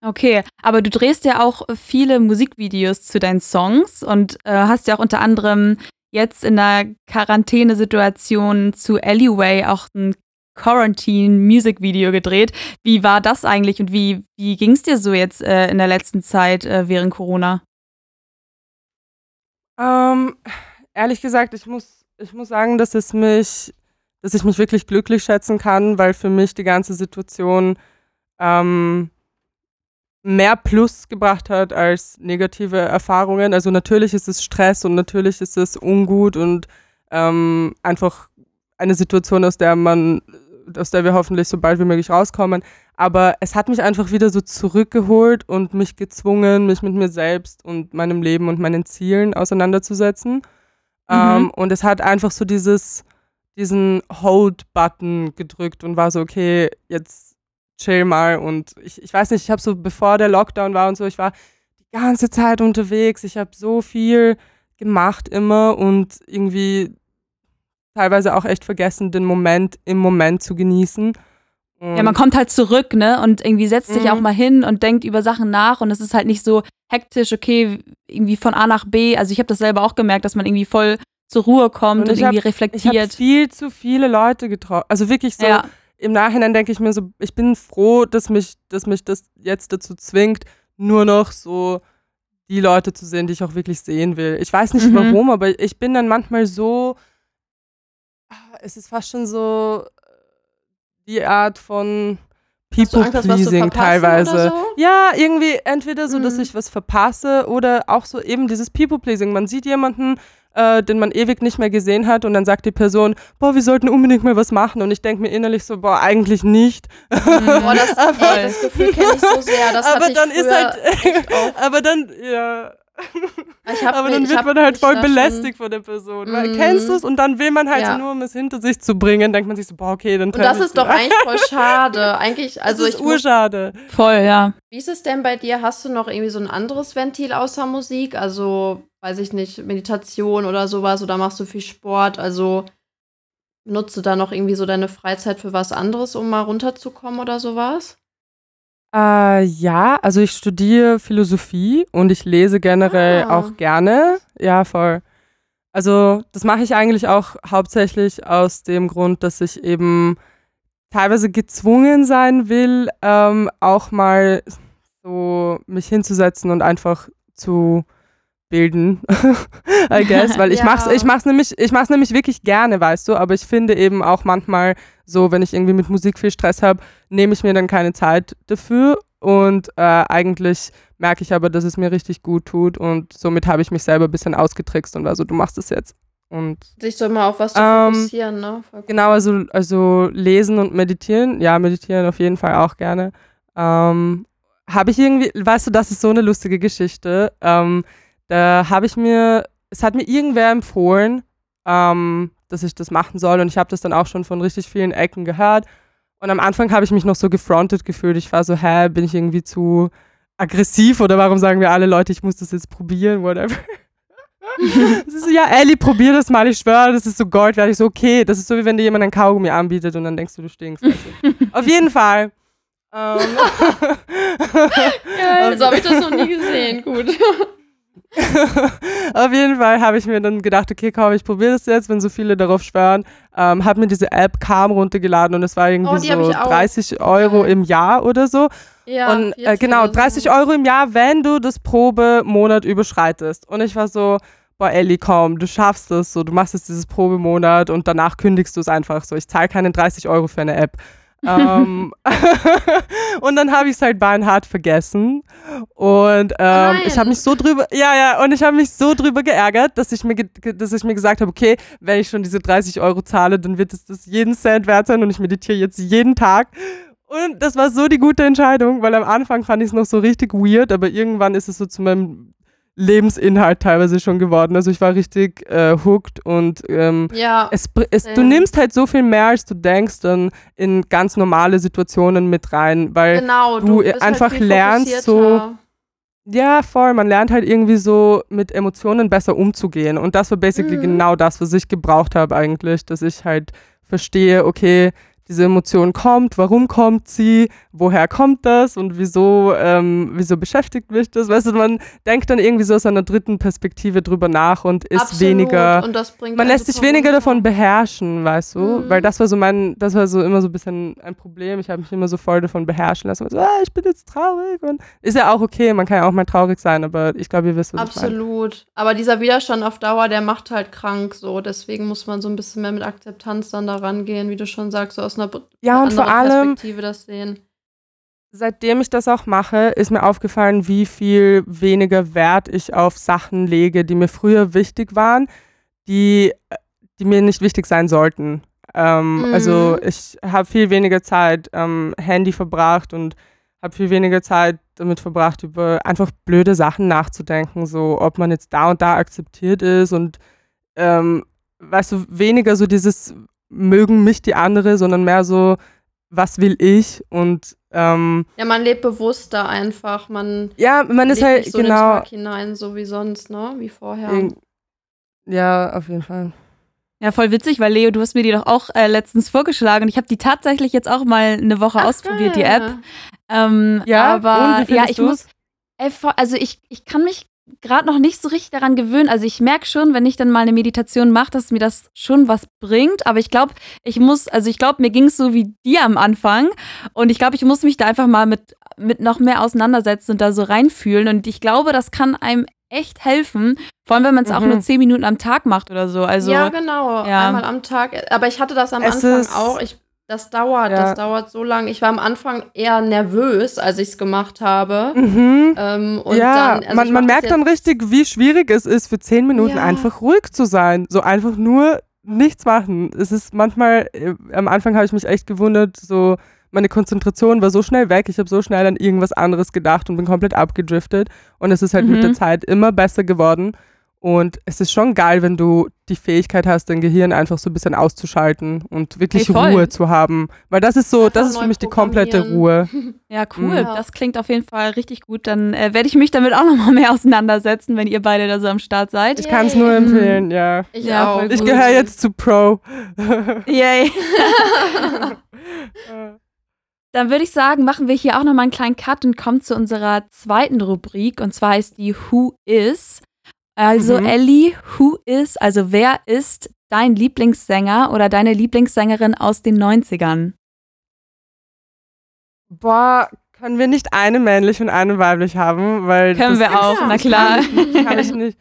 Okay, aber du drehst ja auch viele Musikvideos zu deinen Songs und äh, hast ja auch unter anderem jetzt in der Quarantänesituation zu Alleyway auch ein Quarantine-Music-Video gedreht. Wie war das eigentlich und wie, wie ging es dir so jetzt äh, in der letzten Zeit äh, während Corona? Ähm, ehrlich gesagt, ich muss, ich muss sagen, dass es mich, dass ich mich wirklich glücklich schätzen kann, weil für mich die ganze Situation ähm, mehr Plus gebracht hat als negative Erfahrungen. Also natürlich ist es Stress und natürlich ist es ungut und ähm, einfach eine Situation, aus der man aus der wir hoffentlich so bald wie möglich rauskommen. Aber es hat mich einfach wieder so zurückgeholt und mich gezwungen, mich mit mir selbst und meinem Leben und meinen Zielen auseinanderzusetzen. Mhm. Ähm, und es hat einfach so dieses, diesen Hold-Button gedrückt und war so, okay, jetzt chill mal. Und ich, ich weiß nicht, ich habe so, bevor der Lockdown war und so, ich war die ganze Zeit unterwegs. Ich habe so viel gemacht immer und irgendwie teilweise auch echt vergessen, den Moment im Moment zu genießen. Und ja, man kommt halt zurück, ne? Und irgendwie setzt sich auch mhm. mal hin und denkt über Sachen nach und es ist halt nicht so hektisch, okay, irgendwie von A nach B. Also ich habe das selber auch gemerkt, dass man irgendwie voll zur Ruhe kommt und, und irgendwie hab, reflektiert. Ich habe viel zu viele Leute getroffen. Also wirklich so ja. im Nachhinein denke ich mir so, ich bin froh, dass mich, dass mich das jetzt dazu zwingt, nur noch so die Leute zu sehen, die ich auch wirklich sehen will. Ich weiß nicht mhm. warum, aber ich bin dann manchmal so es ist fast schon so äh, die Art von People-Pleasing teilweise. So? Ja, irgendwie entweder so, mhm. dass ich was verpasse oder auch so eben dieses People-Pleasing. Man sieht jemanden, äh, den man ewig nicht mehr gesehen hat und dann sagt die Person, boah, wir sollten unbedingt mal was machen und ich denke mir innerlich so, boah, eigentlich nicht. Mhm. boah, das, [LAUGHS] ey, das Gefühl kenne ich so sehr. Das aber dann ist halt, [LAUGHS] aber dann, ja, aber dann wird man halt voll belästigt von der Person. Mhm. Kennst du es? Und dann will man halt ja. nur, um es hinter sich zu bringen, denkt man sich so, boah, okay, dann Und das ist doch eigentlich voll schade. [LAUGHS] Eigentlich, also das ist urschade. Voll, ja. Wie ist es denn bei dir? Hast du noch irgendwie so ein anderes Ventil außer Musik? Also, weiß ich nicht, Meditation oder sowas? Oder machst du viel Sport? Also, nutzt du da noch irgendwie so deine Freizeit für was anderes, um mal runterzukommen oder sowas? Äh, ja, also ich studiere Philosophie und ich lese generell ah. auch gerne. Ja, voll. Also das mache ich eigentlich auch hauptsächlich aus dem Grund, dass ich eben teilweise gezwungen sein will, ähm, auch mal so mich hinzusetzen und einfach zu bilden, [LAUGHS] I guess, weil ich ja. mach's, ich mach's nämlich, ich mach's nämlich wirklich gerne, weißt du, aber ich finde eben auch manchmal so, wenn ich irgendwie mit Musik viel Stress habe, nehme ich mir dann keine Zeit dafür und äh, eigentlich merke ich aber, dass es mir richtig gut tut und somit habe ich mich selber ein bisschen ausgetrickst und also du machst es jetzt. Und, Sich so mal auf was zu ähm, fokussieren, ne? Genau, also, also lesen und meditieren, ja, meditieren auf jeden Fall auch gerne. Ähm, habe ich irgendwie, weißt du, das ist so eine lustige Geschichte. Ähm, da habe ich mir, es hat mir irgendwer empfohlen, ähm, dass ich das machen soll und ich habe das dann auch schon von richtig vielen Ecken gehört. Und am Anfang habe ich mich noch so gefrontet gefühlt. Ich war so, hä, bin ich irgendwie zu aggressiv oder warum sagen wir alle Leute, ich muss das jetzt probieren, whatever. [LAUGHS] Es ist so, ja, Ellie, probier das mal, ich schwöre, das ist so Gold werde Ich so, okay, das ist so, wie wenn dir jemand ein Kaugummi anbietet und dann denkst du, du stinkst. [LAUGHS] Auf jeden Fall. [LAUGHS] Ähm, Geil, so habe ich das noch nie gesehen, gut. [LAUGHS] Auf jeden Fall habe ich mir dann gedacht, okay, komm, ich probiere das jetzt, wenn so viele darauf schwören. Ähm, habe mir diese App Calm runtergeladen und es war irgendwie oh, so 30 Euro im Jahr oder so. Ja, und äh, genau, 30 Euro im Jahr, wenn du das Probemonat überschreitest. Und ich war so, boah, Ellie, komm, du schaffst es, so, du machst jetzt dieses Probemonat und danach kündigst du es einfach so. Ich zahle keine 30 Euro für eine App ähm, [LAUGHS] und dann habe ich es halt beinhart vergessen. Und ähm, ich habe mich so drüber, ja, ja, und ich habe mich so drüber geärgert, dass ich mir, dass ich mir gesagt habe, okay, wenn ich schon diese 30 Euro zahle, dann wird es das jeden Cent wert sein und ich meditiere jetzt jeden Tag. Und das war so die gute Entscheidung, weil am Anfang fand ich es noch so richtig weird, aber irgendwann ist es so zu meinem Lebensinhalt teilweise schon geworden. Also ich war richtig äh, hooked und ähm, ja, es, es, du nimmst halt so viel mehr, als du denkst, dann in ganz normale Situationen mit rein, weil genau, du, du halt einfach halt lernst so. Ja, voll. Man lernt halt irgendwie so mit Emotionen besser umzugehen. Und das war basically mhm. genau das, was ich gebraucht habe eigentlich, dass ich halt verstehe, okay, diese Emotion kommt, warum kommt sie, woher kommt das und wieso, ähm, wieso beschäftigt mich das? Weißt du, man denkt dann irgendwie so aus einer dritten Perspektive drüber nach und ist Absolut. weniger. Und man lässt sich weniger runter. davon beherrschen, weißt du? Mhm. Weil das war so mein, das war so immer so ein bisschen ein Problem. Ich habe mich immer so voll davon beherrschen lassen. So, ah, ich bin jetzt traurig und ist ja auch okay, man kann ja auch mal traurig sein, aber ich glaube, ihr wisst, was Absolut. Ich mein. Aber dieser Widerstand auf Dauer, der macht halt krank so. Deswegen muss man so ein bisschen mehr mit Akzeptanz dann da rangehen, wie du schon sagst, so aus einer ja, und vor allem, Perspektive das sehen. Seitdem ich das auch mache, ist mir aufgefallen, wie viel weniger Wert ich auf Sachen lege, die mir früher wichtig waren, die, die mir nicht wichtig sein sollten. Ähm, Mhm. Also ich habe viel weniger Zeit am Handy verbracht und habe viel weniger Zeit damit verbracht, über einfach blöde Sachen nachzudenken, so ob man jetzt da und da akzeptiert ist und ähm, weißt du, weniger so dieses mögen mich die andere, sondern mehr so, was will ich und ähm, Ja, man lebt bewusster einfach. Man ja, man ist lebt halt nicht so in den genau. Tag hinein, so wie sonst, ne? Wie vorher. Ja, auf jeden Fall. Ja, voll witzig, weil Leo, du hast mir die doch auch äh, letztens vorgeschlagen und ich habe die tatsächlich jetzt auch mal eine Woche Ach, ausprobiert, die geil. App. Ähm, Ja, aber und wie ja, ich du's? muss, ey, also ich, ich kann mich gerade noch nicht so richtig daran gewöhnen. Also ich merke schon, wenn ich dann mal eine Meditation mache, dass mir das schon was bringt. Aber ich glaube, ich muss, also ich glaube, mir ging es so wie dir am Anfang. Und ich glaube, ich muss mich da einfach mal mit, mit noch mehr auseinandersetzen und da so reinfühlen. Und ich glaube, das kann einem echt helfen. Vor allem, wenn man es auch Mhm. nur zehn Minuten am Tag macht oder so. Also ja, genau. ja. Einmal am Tag. Aber ich hatte das am Es Anfang auch. Ich, das dauert, Ja. das dauert so lange. Ich war am Anfang eher nervös, als ich es gemacht habe. Mhm. Ähm, und ja, dann, also man, man merkt dann richtig, wie schwierig es ist, für zehn Minuten Ja. einfach ruhig zu sein. So einfach nur nichts machen. Es ist manchmal, äh, am Anfang habe ich mich echt gewundert, so meine Konzentration war so schnell weg, ich habe so schnell an irgendwas anderes gedacht und bin komplett abgedriftet. Und es ist halt mit Mhm. der Zeit immer besser geworden. Und es ist schon geil, wenn du die Fähigkeit hast, dein Gehirn einfach so ein bisschen auszuschalten und wirklich Ey, voll. Ruhe zu haben. Weil das ist so, Einfach das ist für mich die komplette Ruhe. [LAUGHS] Ja, cool. Mhm. Ja. Das klingt auf jeden Fall richtig gut. Dann äh, werde ich mich damit auch nochmal mehr auseinandersetzen, wenn ihr beide da so am Start seid. Ich kann es nur empfehlen, ja. Ich Ja, auch. Ich gehöre jetzt zu Pro. Yay. [LAUGHS] [LAUGHS] Dann würde ich sagen, machen wir hier auch nochmal einen kleinen Cut und kommen zu unserer zweiten Rubrik. Und zwar ist die Who Is. Also, Mhm. Ellie, who is, also wer ist dein Lieblingssänger oder deine Lieblingssängerin aus den 90ern? Boah, können wir nicht eine männlich und eine weiblich haben? Weil Können das wir auch, Ja. na klar. Kann ich nicht.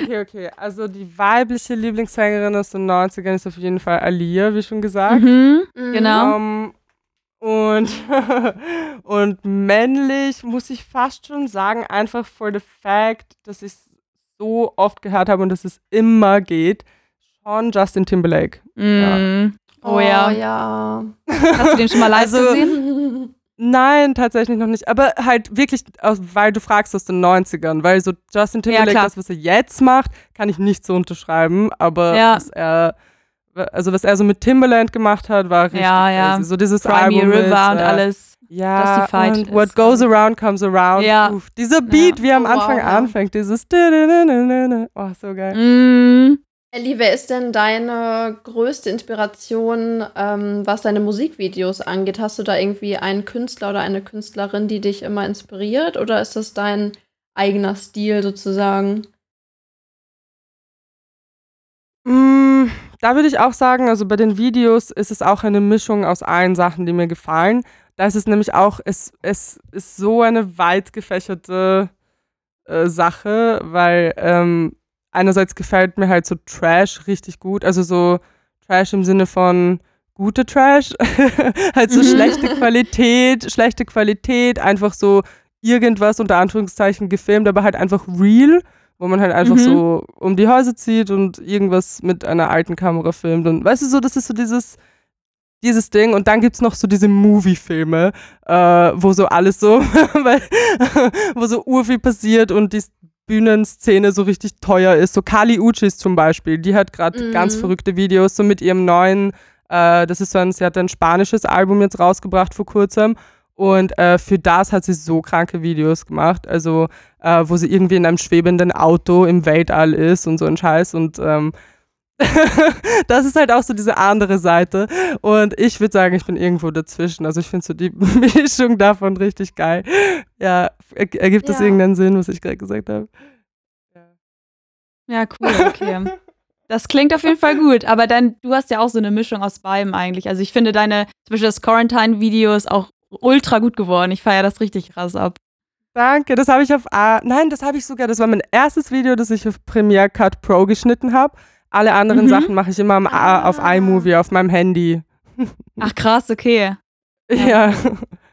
Okay, okay. Also die weibliche Lieblingssängerin aus den 90ern ist auf jeden Fall Alia, wie schon gesagt. Mhm, Mhm. genau. Ähm, und, [LAUGHS] und männlich muss ich fast schon sagen, einfach for the fact, dass ich es so oft gehört habe und dass es immer geht, schon Justin Timberlake. Mm. Oh, ja. ja. Hast du den schon mal live Also- gesehen? Nein, tatsächlich noch nicht. Aber halt wirklich, weil du fragst aus den 90ern. Weil so Justin Timberlake, klar. das, was er jetzt macht, kann ich nicht so unterschreiben. Aber Ja. was er, also was er so mit Timberland gemacht hat, war richtig Ja, ja. crazy. So dieses Cry Me Album River mit, und äh, alles. Ja, und What ist, goes glaub around comes around. Ja. Uff, dieser Beat, wie er am Oh, Anfang wow, ja. anfängt, dieses Oh, so geil. Mm. Ellie, wer ist denn deine größte Inspiration, ähm, was deine Musikvideos angeht? Hast du da irgendwie einen Künstler oder eine Künstlerin, die dich immer inspiriert? Oder ist das dein eigener Stil sozusagen? Mm, da würde ich auch sagen, also bei den Videos ist es auch eine Mischung aus allen Sachen, die mir gefallen. Da ist es nämlich auch, es, es ist so eine weit gefächerte äh, Sache, weil ähm, einerseits gefällt mir halt so Trash richtig gut, also so Trash im Sinne von gute Trash, [LAUGHS] halt so Mhm. schlechte [LAUGHS] Qualität, schlechte Qualität, einfach so irgendwas unter Anführungszeichen gefilmt, aber halt einfach real, wo man halt einfach Mhm. so um die Häuser zieht und irgendwas mit einer alten Kamera filmt und weißt du so, das ist so dieses dieses Ding und dann gibt es noch so diese Movie-Filme, äh, wo so alles so, [LAUGHS] weil, [LAUGHS] wo so urviel passiert und die Bühnenszene so richtig teuer ist. So Kali Uchis zum Beispiel, die hat gerade Mhm. ganz verrückte Videos, so mit ihrem neuen, äh, das ist so ein, sie hat ein spanisches Album jetzt rausgebracht vor kurzem und äh, für das hat sie so kranke Videos gemacht, also äh, wo sie irgendwie in einem schwebenden Auto im Weltall ist und so ein Scheiß und ähm, [LAUGHS] das ist halt auch so diese andere Seite. Und ich würde sagen, ich bin irgendwo dazwischen. Also ich finde so die [LAUGHS] Mischung davon richtig geil. Ja, er, ergibt das Ja. irgendeinen Sinn, was ich gerade gesagt habe? Ja, cool, okay. Das klingt auf jeden Fall gut, aber dann, du hast ja auch so eine Mischung aus beidem eigentlich. Also ich finde deine, zum Beispiel das Quarantine-Video ist auch ultra gut geworden. Ich feiere das richtig krass ab. Danke, das habe ich auf A. Nein, das habe ich sogar. Das war mein erstes Video, das ich auf Premiere Cut Pro geschnitten habe. Alle anderen Mhm. Sachen mache ich immer am auf Ah. iMovie, auf meinem Handy. Ach krass, okay. [LAUGHS] Ja.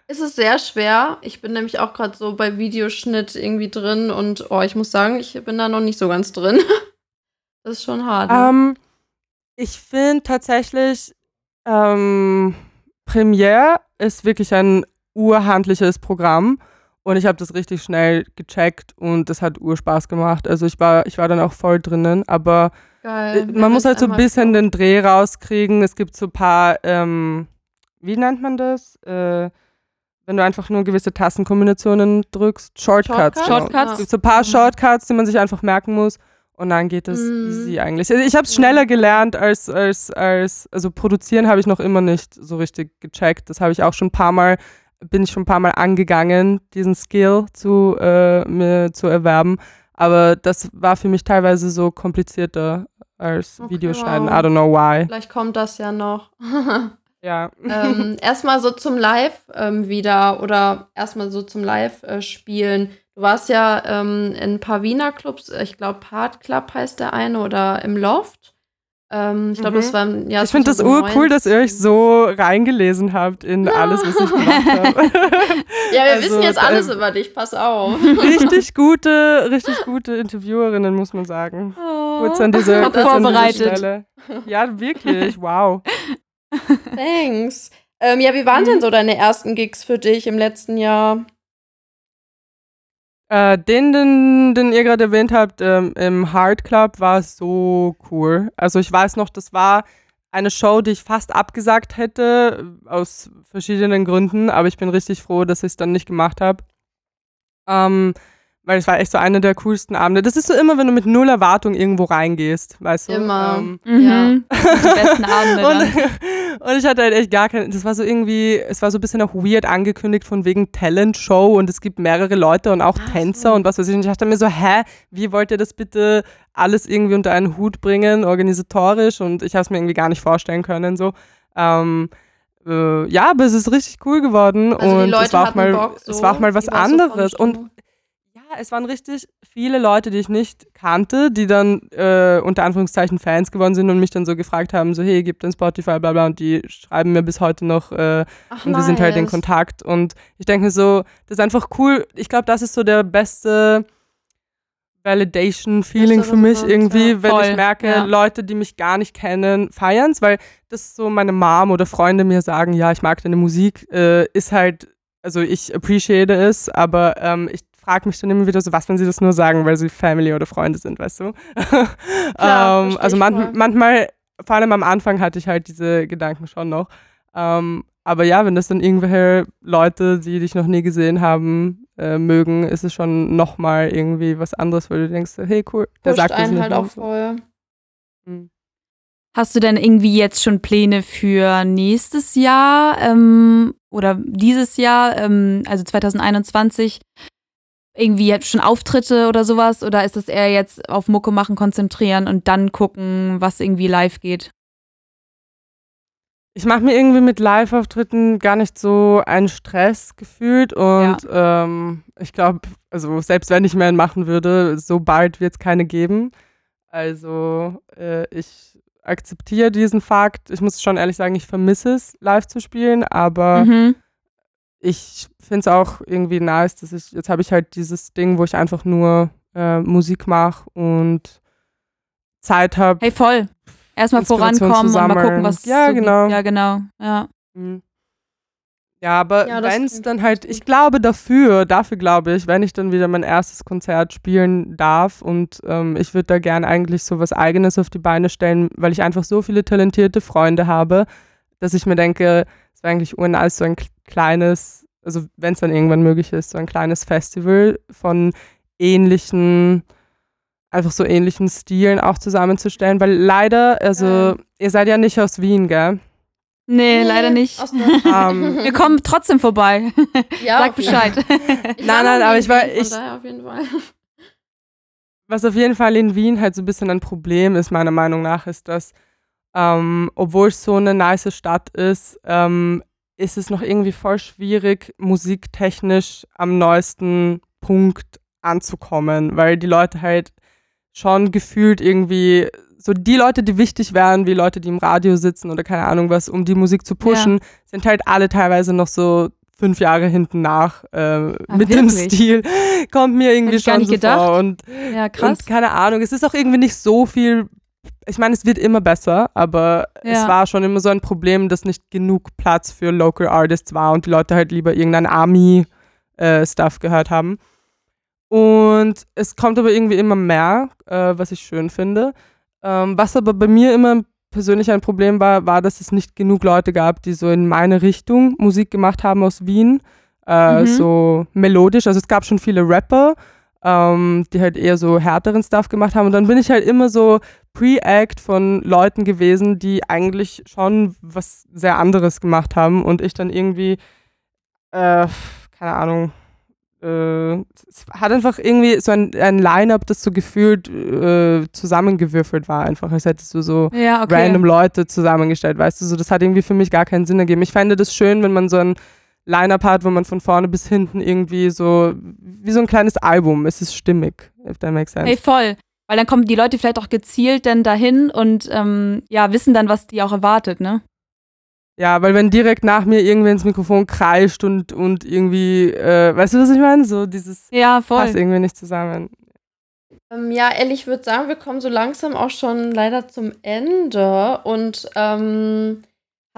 Es ist sehr schwer. Ich bin nämlich auch gerade so bei Videoschnitt irgendwie drin und oh, ich muss sagen, ich bin da noch nicht so ganz drin. [LAUGHS] Das ist schon hart. Ne? Ähm, ich finde tatsächlich, Ähm, Premiere ist wirklich ein urhandliches Programm und ich habe das richtig schnell gecheckt und das hat urspaß gemacht. Also ich war, ich war dann auch voll drinnen, aber Geil. äh, man muss halt so ein bisschen den Dreh rauskriegen. Es gibt so ein paar, ähm, wie nennt man das? Äh, wenn du einfach nur gewisse Tastenkombinationen drückst. Shortcuts. Shortcuts? genau. Shortcuts? Es gibt so ein paar Mhm. Shortcuts, die man sich einfach merken muss. Und dann geht es Mhm. easy eigentlich. Also ich habe es schneller gelernt als, als, als, also produzieren habe ich noch immer nicht so richtig gecheckt. Das habe ich auch schon ein paar Mal, bin ich schon ein paar Mal angegangen, diesen Skill zu, äh, mir zu erwerben. Aber das war für mich teilweise so komplizierter als Okay, Videoschneiden. wow. I don't know why. Vielleicht kommt das ja noch. [LAUGHS] Ja. ähm, erstmal so zum Live ähm, wieder oder erstmal so zum Live-Spielen. du warst ja ähm, in ein paar Wiener Clubs, ich glaube Part Club heißt der eine oder im Loft. Ähm, ich glaube, Mhm. das war im Jahr ich finde das urcool, dass ihr euch 2019. so reingelesen habt in alles, was ich gemacht [LAUGHS] habe. Ja, wir Also, wissen jetzt alles äh, über dich, pass auf. richtig gute, richtig gute Interviewerinnen, muss man sagen. Kurz an diese, kurz vorbereitet. Stelle. Ja, wirklich, wow. Thanks. Ähm, ja, wie waren denn so deine ersten Gigs für dich im letzten Jahr? Äh, den, den, den ihr gerade erwähnt habt, ähm, im Hard Club war so cool. Also ich weiß noch, das war eine Show, die ich fast abgesagt hätte, aus verschiedenen Gründen, aber ich bin richtig froh, dass ich es dann nicht gemacht habe. Ähm, weil es war echt so einer der coolsten Abende. Das ist so immer, wenn du mit null Erwartung irgendwo reingehst, weißt du? Immer. Ähm, Mhm. Ja. Die besten Abende und, dann. [LAUGHS] und ich hatte halt echt gar keine, das war so irgendwie, es war so ein bisschen auch weird angekündigt von wegen Talent-Show und es gibt mehrere Leute und auch Ach Tänzer so. und was weiß ich. Und ich dachte mir so, hä, wie wollt ihr das bitte alles irgendwie unter einen Hut bringen, organisatorisch? Und ich habe es mir irgendwie gar nicht vorstellen können, so. Ähm, äh, ja, aber es ist richtig cool geworden Also und die Leute es war auch mal, Bock, so. es war auch mal was so anderes. der und es waren richtig viele Leute, die ich nicht kannte, die dann äh, unter Anführungszeichen Fans geworden sind und mich dann so gefragt haben, so hey, gib dein Spotify, bla bla und die schreiben mir bis heute noch äh, Ach, und wir sind halt in. Kontakt und ich denke mir so, das ist einfach cool. Ich glaube, das ist so der beste Validation-Feeling für mich Resonanz, irgendwie, ja. wenn Voll, ich merke, ja. Leute, die mich gar nicht kennen, feiern es, weil das so meine Mom oder Freunde mir sagen, ja, ich mag deine Musik, äh, ist halt, also ich appreciate es, aber ähm, ich frage mich dann immer wieder so, was, wenn sie das nur sagen, weil sie Family oder Freunde sind, weißt du? Klar, ähm, also man, manchmal, vor allem am Anfang hatte ich halt diese Gedanken schon noch. Ähm, aber ja, wenn das dann irgendwelche Leute, die dich noch nie gesehen haben, äh, mögen, ist es schon nochmal irgendwie was anderes, weil du denkst, hey cool, der Pusht sagt das einen nicht halt auch voll. Mhm. Hast du denn irgendwie jetzt schon Pläne für nächstes Jahr ähm, oder dieses Jahr, ähm, also 2021? Irgendwie jetzt schon Auftritte oder sowas? Oder ist das eher jetzt auf Mucke machen konzentrieren und dann gucken, was irgendwie live geht? Ich mache mir irgendwie mit Live-Auftritten gar nicht so einen Stress gefühlt und ähm, ich glaube, also selbst wenn ich mehr machen würde, so bald wird es keine geben. Also äh, ich akzeptiere diesen Fakt. Ich muss schon ehrlich sagen, ich vermisse es, live zu spielen, aber Mhm. Ich finde es auch irgendwie nice, dass ich, jetzt habe ich halt dieses Ding, wo ich einfach nur äh, Musik mache und Zeit habe. Hey, voll. Erstmal vorankommen und mal gucken, was Ja, so genau. Geht. Ja, genau. Ja. Mhm. Ja, aber Ja, wenn es dann halt, ich glaube dafür, dafür glaube ich, wenn ich dann wieder mein erstes Konzert spielen darf und ähm, ich würde da gern eigentlich so was Eigenes auf die Beine stellen, weil ich einfach so viele talentierte Freunde habe, dass ich mir denke, es wäre eigentlich urnice, so ein kleines, also wenn es dann irgendwann möglich ist, so ein kleines Festival von ähnlichen, einfach so ähnlichen Stilen auch zusammenzustellen, weil leider, also Geil. ihr seid ja nicht aus Wien, gell? Nee, leider nicht. der- Ähm, [LAUGHS] Wir kommen trotzdem vorbei. [LAUGHS] ja, Sag Bescheid. [LAUGHS] Nein, nein, aber ich in war- ich- daher auf jeden Fall. Was auf jeden Fall in Wien halt so ein bisschen ein Problem ist, meiner Meinung nach, ist, dass, ähm, obwohl es so eine nice Stadt ist, ähm, ist es noch irgendwie voll schwierig, musiktechnisch am neuesten Punkt anzukommen, weil die Leute halt schon gefühlt irgendwie, so die Leute, die wichtig wären, wie Leute, die im Radio sitzen oder keine Ahnung was, um die Musik zu pushen, sind halt alle teilweise noch so fünf Jahre hinten nach äh, mit dem wirklich? Stil. Kommt mir irgendwie ich gar schon nicht so gedacht. vor. Und Ja, krass. und keine Ahnung, es ist auch irgendwie nicht so viel ich meine, es wird immer besser, aber Ja. es war schon immer so ein Problem, dass nicht genug Platz für Local Artists war und die Leute halt lieber irgendein Army-Stuff gehört haben. Und es kommt aber irgendwie immer mehr, äh, was ich schön finde. Ähm, was aber bei mir immer persönlich ein Problem war, war, dass es nicht genug Leute gab, die so in meine Richtung Musik gemacht haben aus Wien. Äh, Mhm. So melodisch. Also es gab schon viele Rapper, ähm, die halt eher so härteren Stuff gemacht haben. Und dann bin ich halt immer so Pre-Act von Leuten gewesen, die eigentlich schon was sehr anderes gemacht haben. Und ich dann irgendwie, äh, keine Ahnung, äh, es hat einfach irgendwie so ein, ein Line-Up, das so gefühlt äh, zusammengewürfelt war, einfach als hättest du so Ja, okay. random Leute zusammengestellt, weißt du, so das hat irgendwie für mich gar keinen Sinn ergeben. Ich fände das schön, wenn man so ein Line-Up hat, wo man von vorne bis hinten irgendwie so, wie so ein kleines Album, es ist stimmig, if that makes sense. Hey, voll. Weil dann kommen die Leute vielleicht auch gezielt dann dahin und ähm, ja, wissen dann, was die auch erwartet, ne? Ja, weil wenn direkt nach mir irgendwer ins Mikrofon kreischt und, und irgendwie, äh, weißt du, was ich meine? So dieses Ja, voll. passt irgendwie nicht zusammen. Ähm, ja, ehrlich, ich würde sagen, wir kommen so langsam auch schon leider zum Ende. Und ähm,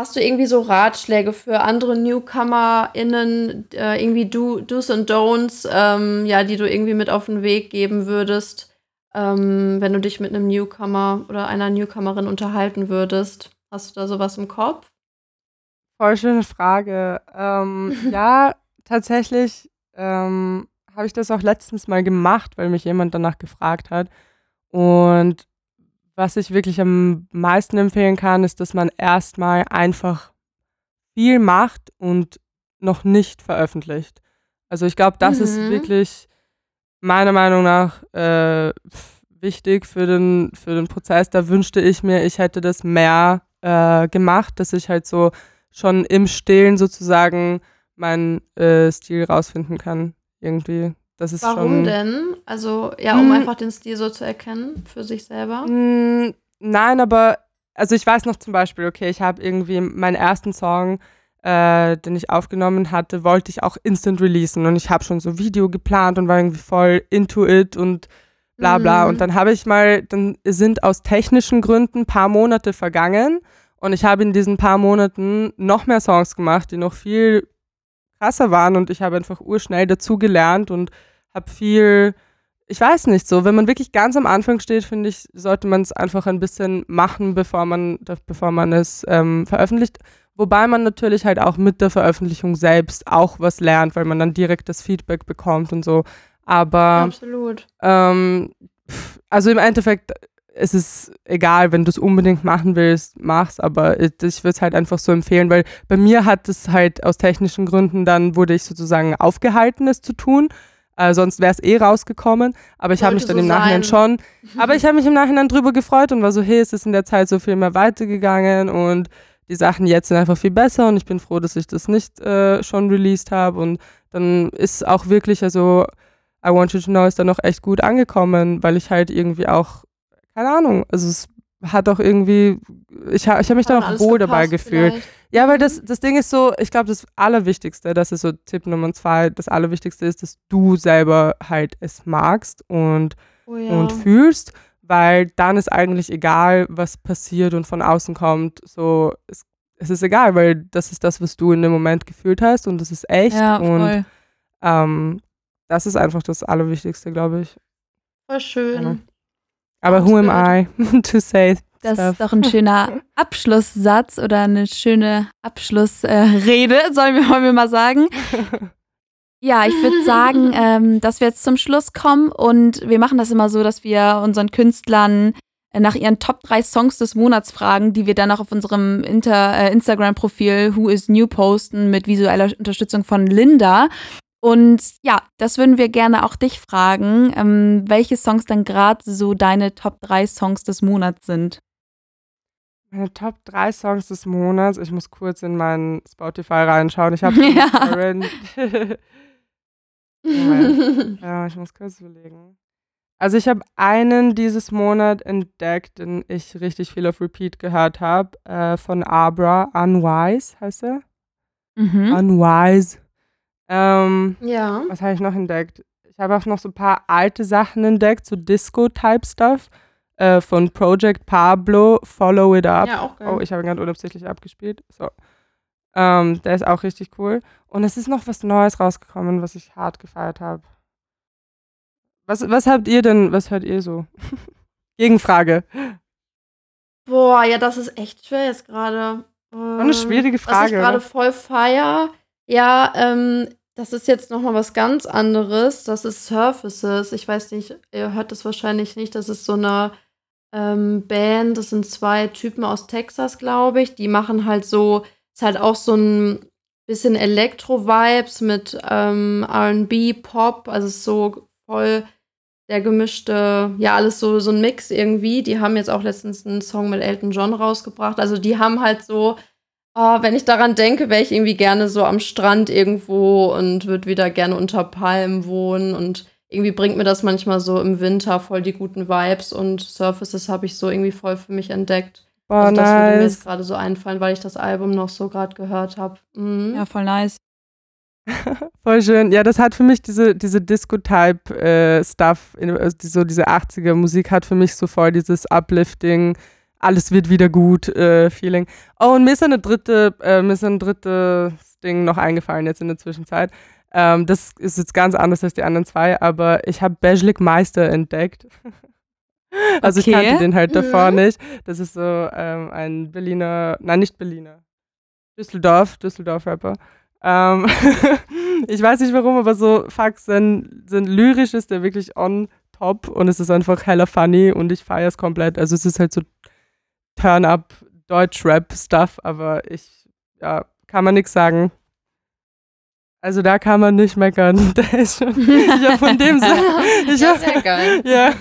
hast du irgendwie so Ratschläge für andere NewcomerInnen, äh, irgendwie Do, Do's und Don'ts, ähm, ja, die du irgendwie mit auf den Weg geben würdest, ähm, wenn du dich mit einem Newcomer oder einer Newcomerin unterhalten würdest? Hast du da sowas im Kopf? Voll schöne Frage. Ähm, [LAUGHS] ja, tatsächlich ähm, habe ich das auch letztens mal gemacht, weil mich jemand danach gefragt hat. Und was ich wirklich am meisten empfehlen kann, ist, dass man erstmal einfach viel macht und noch nicht veröffentlicht. Also ich glaube, das ist Mhm. wirklich meiner Meinung nach äh, wichtig für den, für den Prozess. Da wünschte ich mir, ich hätte das mehr äh, gemacht, dass ich halt so schon im Stillen sozusagen meinen äh, Stil rausfinden kann. Irgendwie. Das ist Warum schon. denn? Also, ja, um Hm. einfach den Stil so zu erkennen für sich selber. Mm, Nein, aber also ich weiß noch zum Beispiel, okay, ich habe irgendwie meinen ersten Song, äh, den ich aufgenommen hatte, wollte ich auch instant releasen und ich habe schon so Video geplant und war irgendwie voll into it und bla bla. Mhm. Und dann habe ich mal, dann sind aus technischen Gründen ein paar Monate vergangen und ich habe in diesen paar Monaten noch mehr Songs gemacht, die noch viel krasser waren und ich habe einfach urschnell dazugelernt und habe viel, ich weiß nicht so, wenn man wirklich ganz am Anfang steht, finde ich, sollte man es einfach ein bisschen machen, bevor man, bevor man es ähm, veröffentlicht. Wobei man natürlich halt auch mit der Veröffentlichung selbst auch was lernt, weil man dann direkt das Feedback bekommt und so. Aber Absolut. ähm, also im Endeffekt es ist egal, wenn du es unbedingt machen willst, mach's, aber ich würde es halt einfach so empfehlen, weil bei mir hat es halt aus technischen Gründen dann wurde ich sozusagen aufgehalten, es zu tun. Äh, sonst wäre es eh rausgekommen, aber ich habe mich dann so im Nachhinein sein. schon, [LAUGHS] aber ich habe mich im Nachhinein drüber gefreut und war so, hey, es ist in der Zeit so viel mehr weitergegangen und die Sachen jetzt sind einfach viel besser und ich bin froh, dass ich das nicht äh, schon released habe und dann ist auch wirklich, also I Want You to Know ist dann noch echt gut angekommen, weil ich halt irgendwie auch, keine Ahnung, also es hat auch irgendwie, ich, ha, ich habe mich dann Hat auch wohl dabei gefühlt. vielleicht. Ja, weil das, das Ding ist so, ich glaube, das Allerwichtigste, das ist so Tipp Nummer zwei, das Allerwichtigste ist, dass du selber halt es magst und, Oh ja. und fühlst, weil dann ist eigentlich egal, was passiert und von außen kommt. So, es, es ist egal, weil das ist das, was du in dem Moment gefühlt hast und das ist echt Ja, und ähm, das ist einfach das Allerwichtigste, glaube ich. Voll schön. Aber who am I [LAUGHS] to say Das stuff? ist doch ein schöner [LAUGHS] Abschlusssatz oder eine schöne Abschlussrede, [LAUGHS] sollen wir, wollen wir mal sagen. Ja, ich würde sagen, ähm, dass wir jetzt zum Schluss kommen und wir machen das immer so, dass wir unseren Künstlern äh, nach ihren Top 3 Songs des Monats fragen, die wir dann auch auf unserem äh, Instagram-Profil Who is New posten mit visueller Unterstützung von Linda. Und ja, das würden wir gerne auch dich fragen, ähm, welche Songs dann gerade so deine Top 3 Songs des Monats sind. Meine Top 3 Songs des Monats. Ich muss kurz in meinen Spotify reinschauen. Ich habe [LAUGHS] Ja. [LAUGHS] Moment. Ja, ich muss kurz überlegen. Also ich habe einen dieses Monat entdeckt, den ich richtig viel auf Repeat gehört habe, äh, von Abra, Unwise heißt er. Mhm. Unwise. Ähm, ja. was habe ich noch entdeckt? Ich habe auch noch so ein paar alte Sachen entdeckt, so Disco-Type-Stuff. äh, von Project Pablo, Follow It Up. Ja, auch geil. Oh, ich habe ihn gerade unabsichtlich abgespielt. So. Ähm, der ist auch richtig cool. Und es ist noch was Neues rausgekommen, was ich hart gefeiert habe. Was, was habt ihr denn, was hört ihr so? [LAUGHS] Gegenfrage. Boah, ja, das ist echt schwer jetzt gerade. Äh, eine schwierige Was Frage, ich gerade voll feier. Ja, ähm, das ist jetzt noch mal was ganz anderes. Das ist Surfaces. Ich weiß nicht, ihr hört das wahrscheinlich nicht. Das ist so eine ähm, Band. Das sind zwei Typen aus Texas, glaube ich. Die machen halt so, ist halt auch so ein bisschen Elektro-Vibes mit ähm, R&B, Pop. Also ist so voll der gemischte, ja, alles so, so ein Mix irgendwie. Die haben jetzt auch letztens einen Song mit Elton John rausgebracht. Also die haben halt so, oh, wenn ich daran denke, wäre ich irgendwie gerne so am Strand irgendwo und würde wieder gerne unter Palmen wohnen. Und irgendwie bringt mir das manchmal so im Winter voll die guten Vibes und Surfaces habe ich so irgendwie voll für mich entdeckt. Boah, also das würde mir jetzt nice. gerade so einfallen, weil ich das Album noch so gerade gehört habe. Mhm. Ja, voll nice. [LAUGHS] Voll schön. Ja, das hat für mich diese, diese Disco-Type-Stuff, also die, so diese 80er-Musik hat für mich so voll dieses Uplifting, alles wird wieder gut äh, Feeling. Oh, und mir ist eine dritte, äh, mir ist ein drittes Ding noch eingefallen jetzt in der Zwischenzeit. Ähm, das ist jetzt ganz anders als die anderen zwei, aber ich habe Bejlik Meister entdeckt. [LAUGHS] also ich Okay. kannte den halt davor Mhm. nicht. Das ist so ähm, ein Berliner, nein, nicht Berliner. Düsseldorf, Düsseldorf-Rapper. Ähm, [LAUGHS] ich weiß nicht warum, aber so, fuck, sein, sein lyrisch ist der wirklich on top und es ist einfach hella funny und ich feiere es komplett. Also es ist halt so Turn-up Deutsch-Rap-Stuff, aber ich, ja, kann man nichts sagen. Also da kann man nicht meckern. [LAUGHS] Der ist schon, ich hab von dem [LAUGHS] [LAUGHS] ich hab, ja,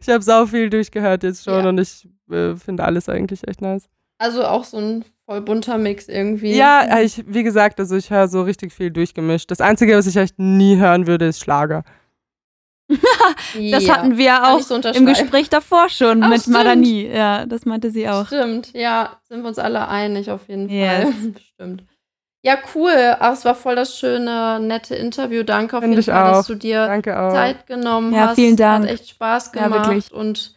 ich habe sau viel durchgehört jetzt schon Ja. und ich äh, finde alles eigentlich echt nice. Also auch so ein voll bunter Mix irgendwie. Ja, ich, wie gesagt, also ich höre so richtig viel durchgemischt. Das Einzige, was ich echt nie hören würde, ist Schlager. [LAUGHS] Das Ja. hatten wir auch so im. Gespräch davor schon Ach, mit stimmt. Madani. Ja, das meinte sie auch. Stimmt, ja, sind wir uns alle einig auf jeden Yes. Fall. [LAUGHS] Stimmt. Ja, cool. Ach, es war voll das schöne, nette Interview. Danke auf Find jeden ich Fall, auch. dass du dir Danke auch. Zeit genommen Ja, hast. vielen Dank. Hat echt Spaß Ja, gemacht. wirklich. Und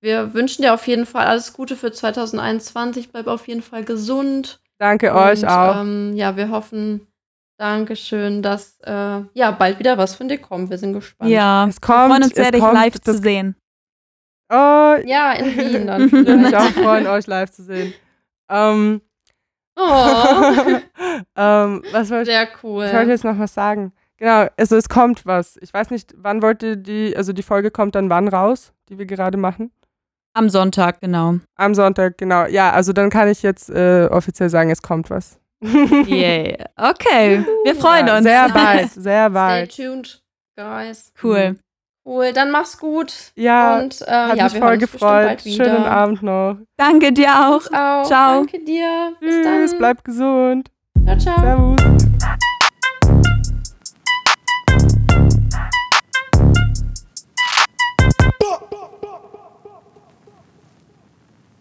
wir wünschen dir auf jeden Fall alles Gute für 2021. Bleib auf jeden Fall gesund. Danke und, euch auch. Ähm, ja, wir hoffen, Dankeschön, dass äh, ja bald wieder was von dir kommt. Wir sind gespannt. Ja, es wir kommt, freuen uns sehr, dich kommt, live zu sehen. Oh, Ja, in Wien dann. [LAUGHS] ich würde mich auch freuen, euch live zu sehen. Ähm, oh, [LAUGHS] ähm, was wollte ich? sehr cool. Ich wollte jetzt noch was sagen. Genau, also es kommt was. Ich weiß nicht, wann wollt ihr die, also die Folge kommt dann wann raus, die wir gerade machen? Am Sonntag, genau. Am Sonntag, genau. Ja, also dann kann ich jetzt äh, offiziell sagen, es kommt was. Yay. Okay, wir freuen ja, uns. Sehr [LAUGHS] bald, sehr Stay bald. tuned, guys. Cool. Cool, dann mach's gut. Ja, und äh, hat ja, mich wir voll gefreut. bald wieder. Schönen Abend noch. Danke dir auch. Auch. Ciao. Danke dir. Bis dann. Tschüss, bleibt gesund. Ciao, ciao. Servus.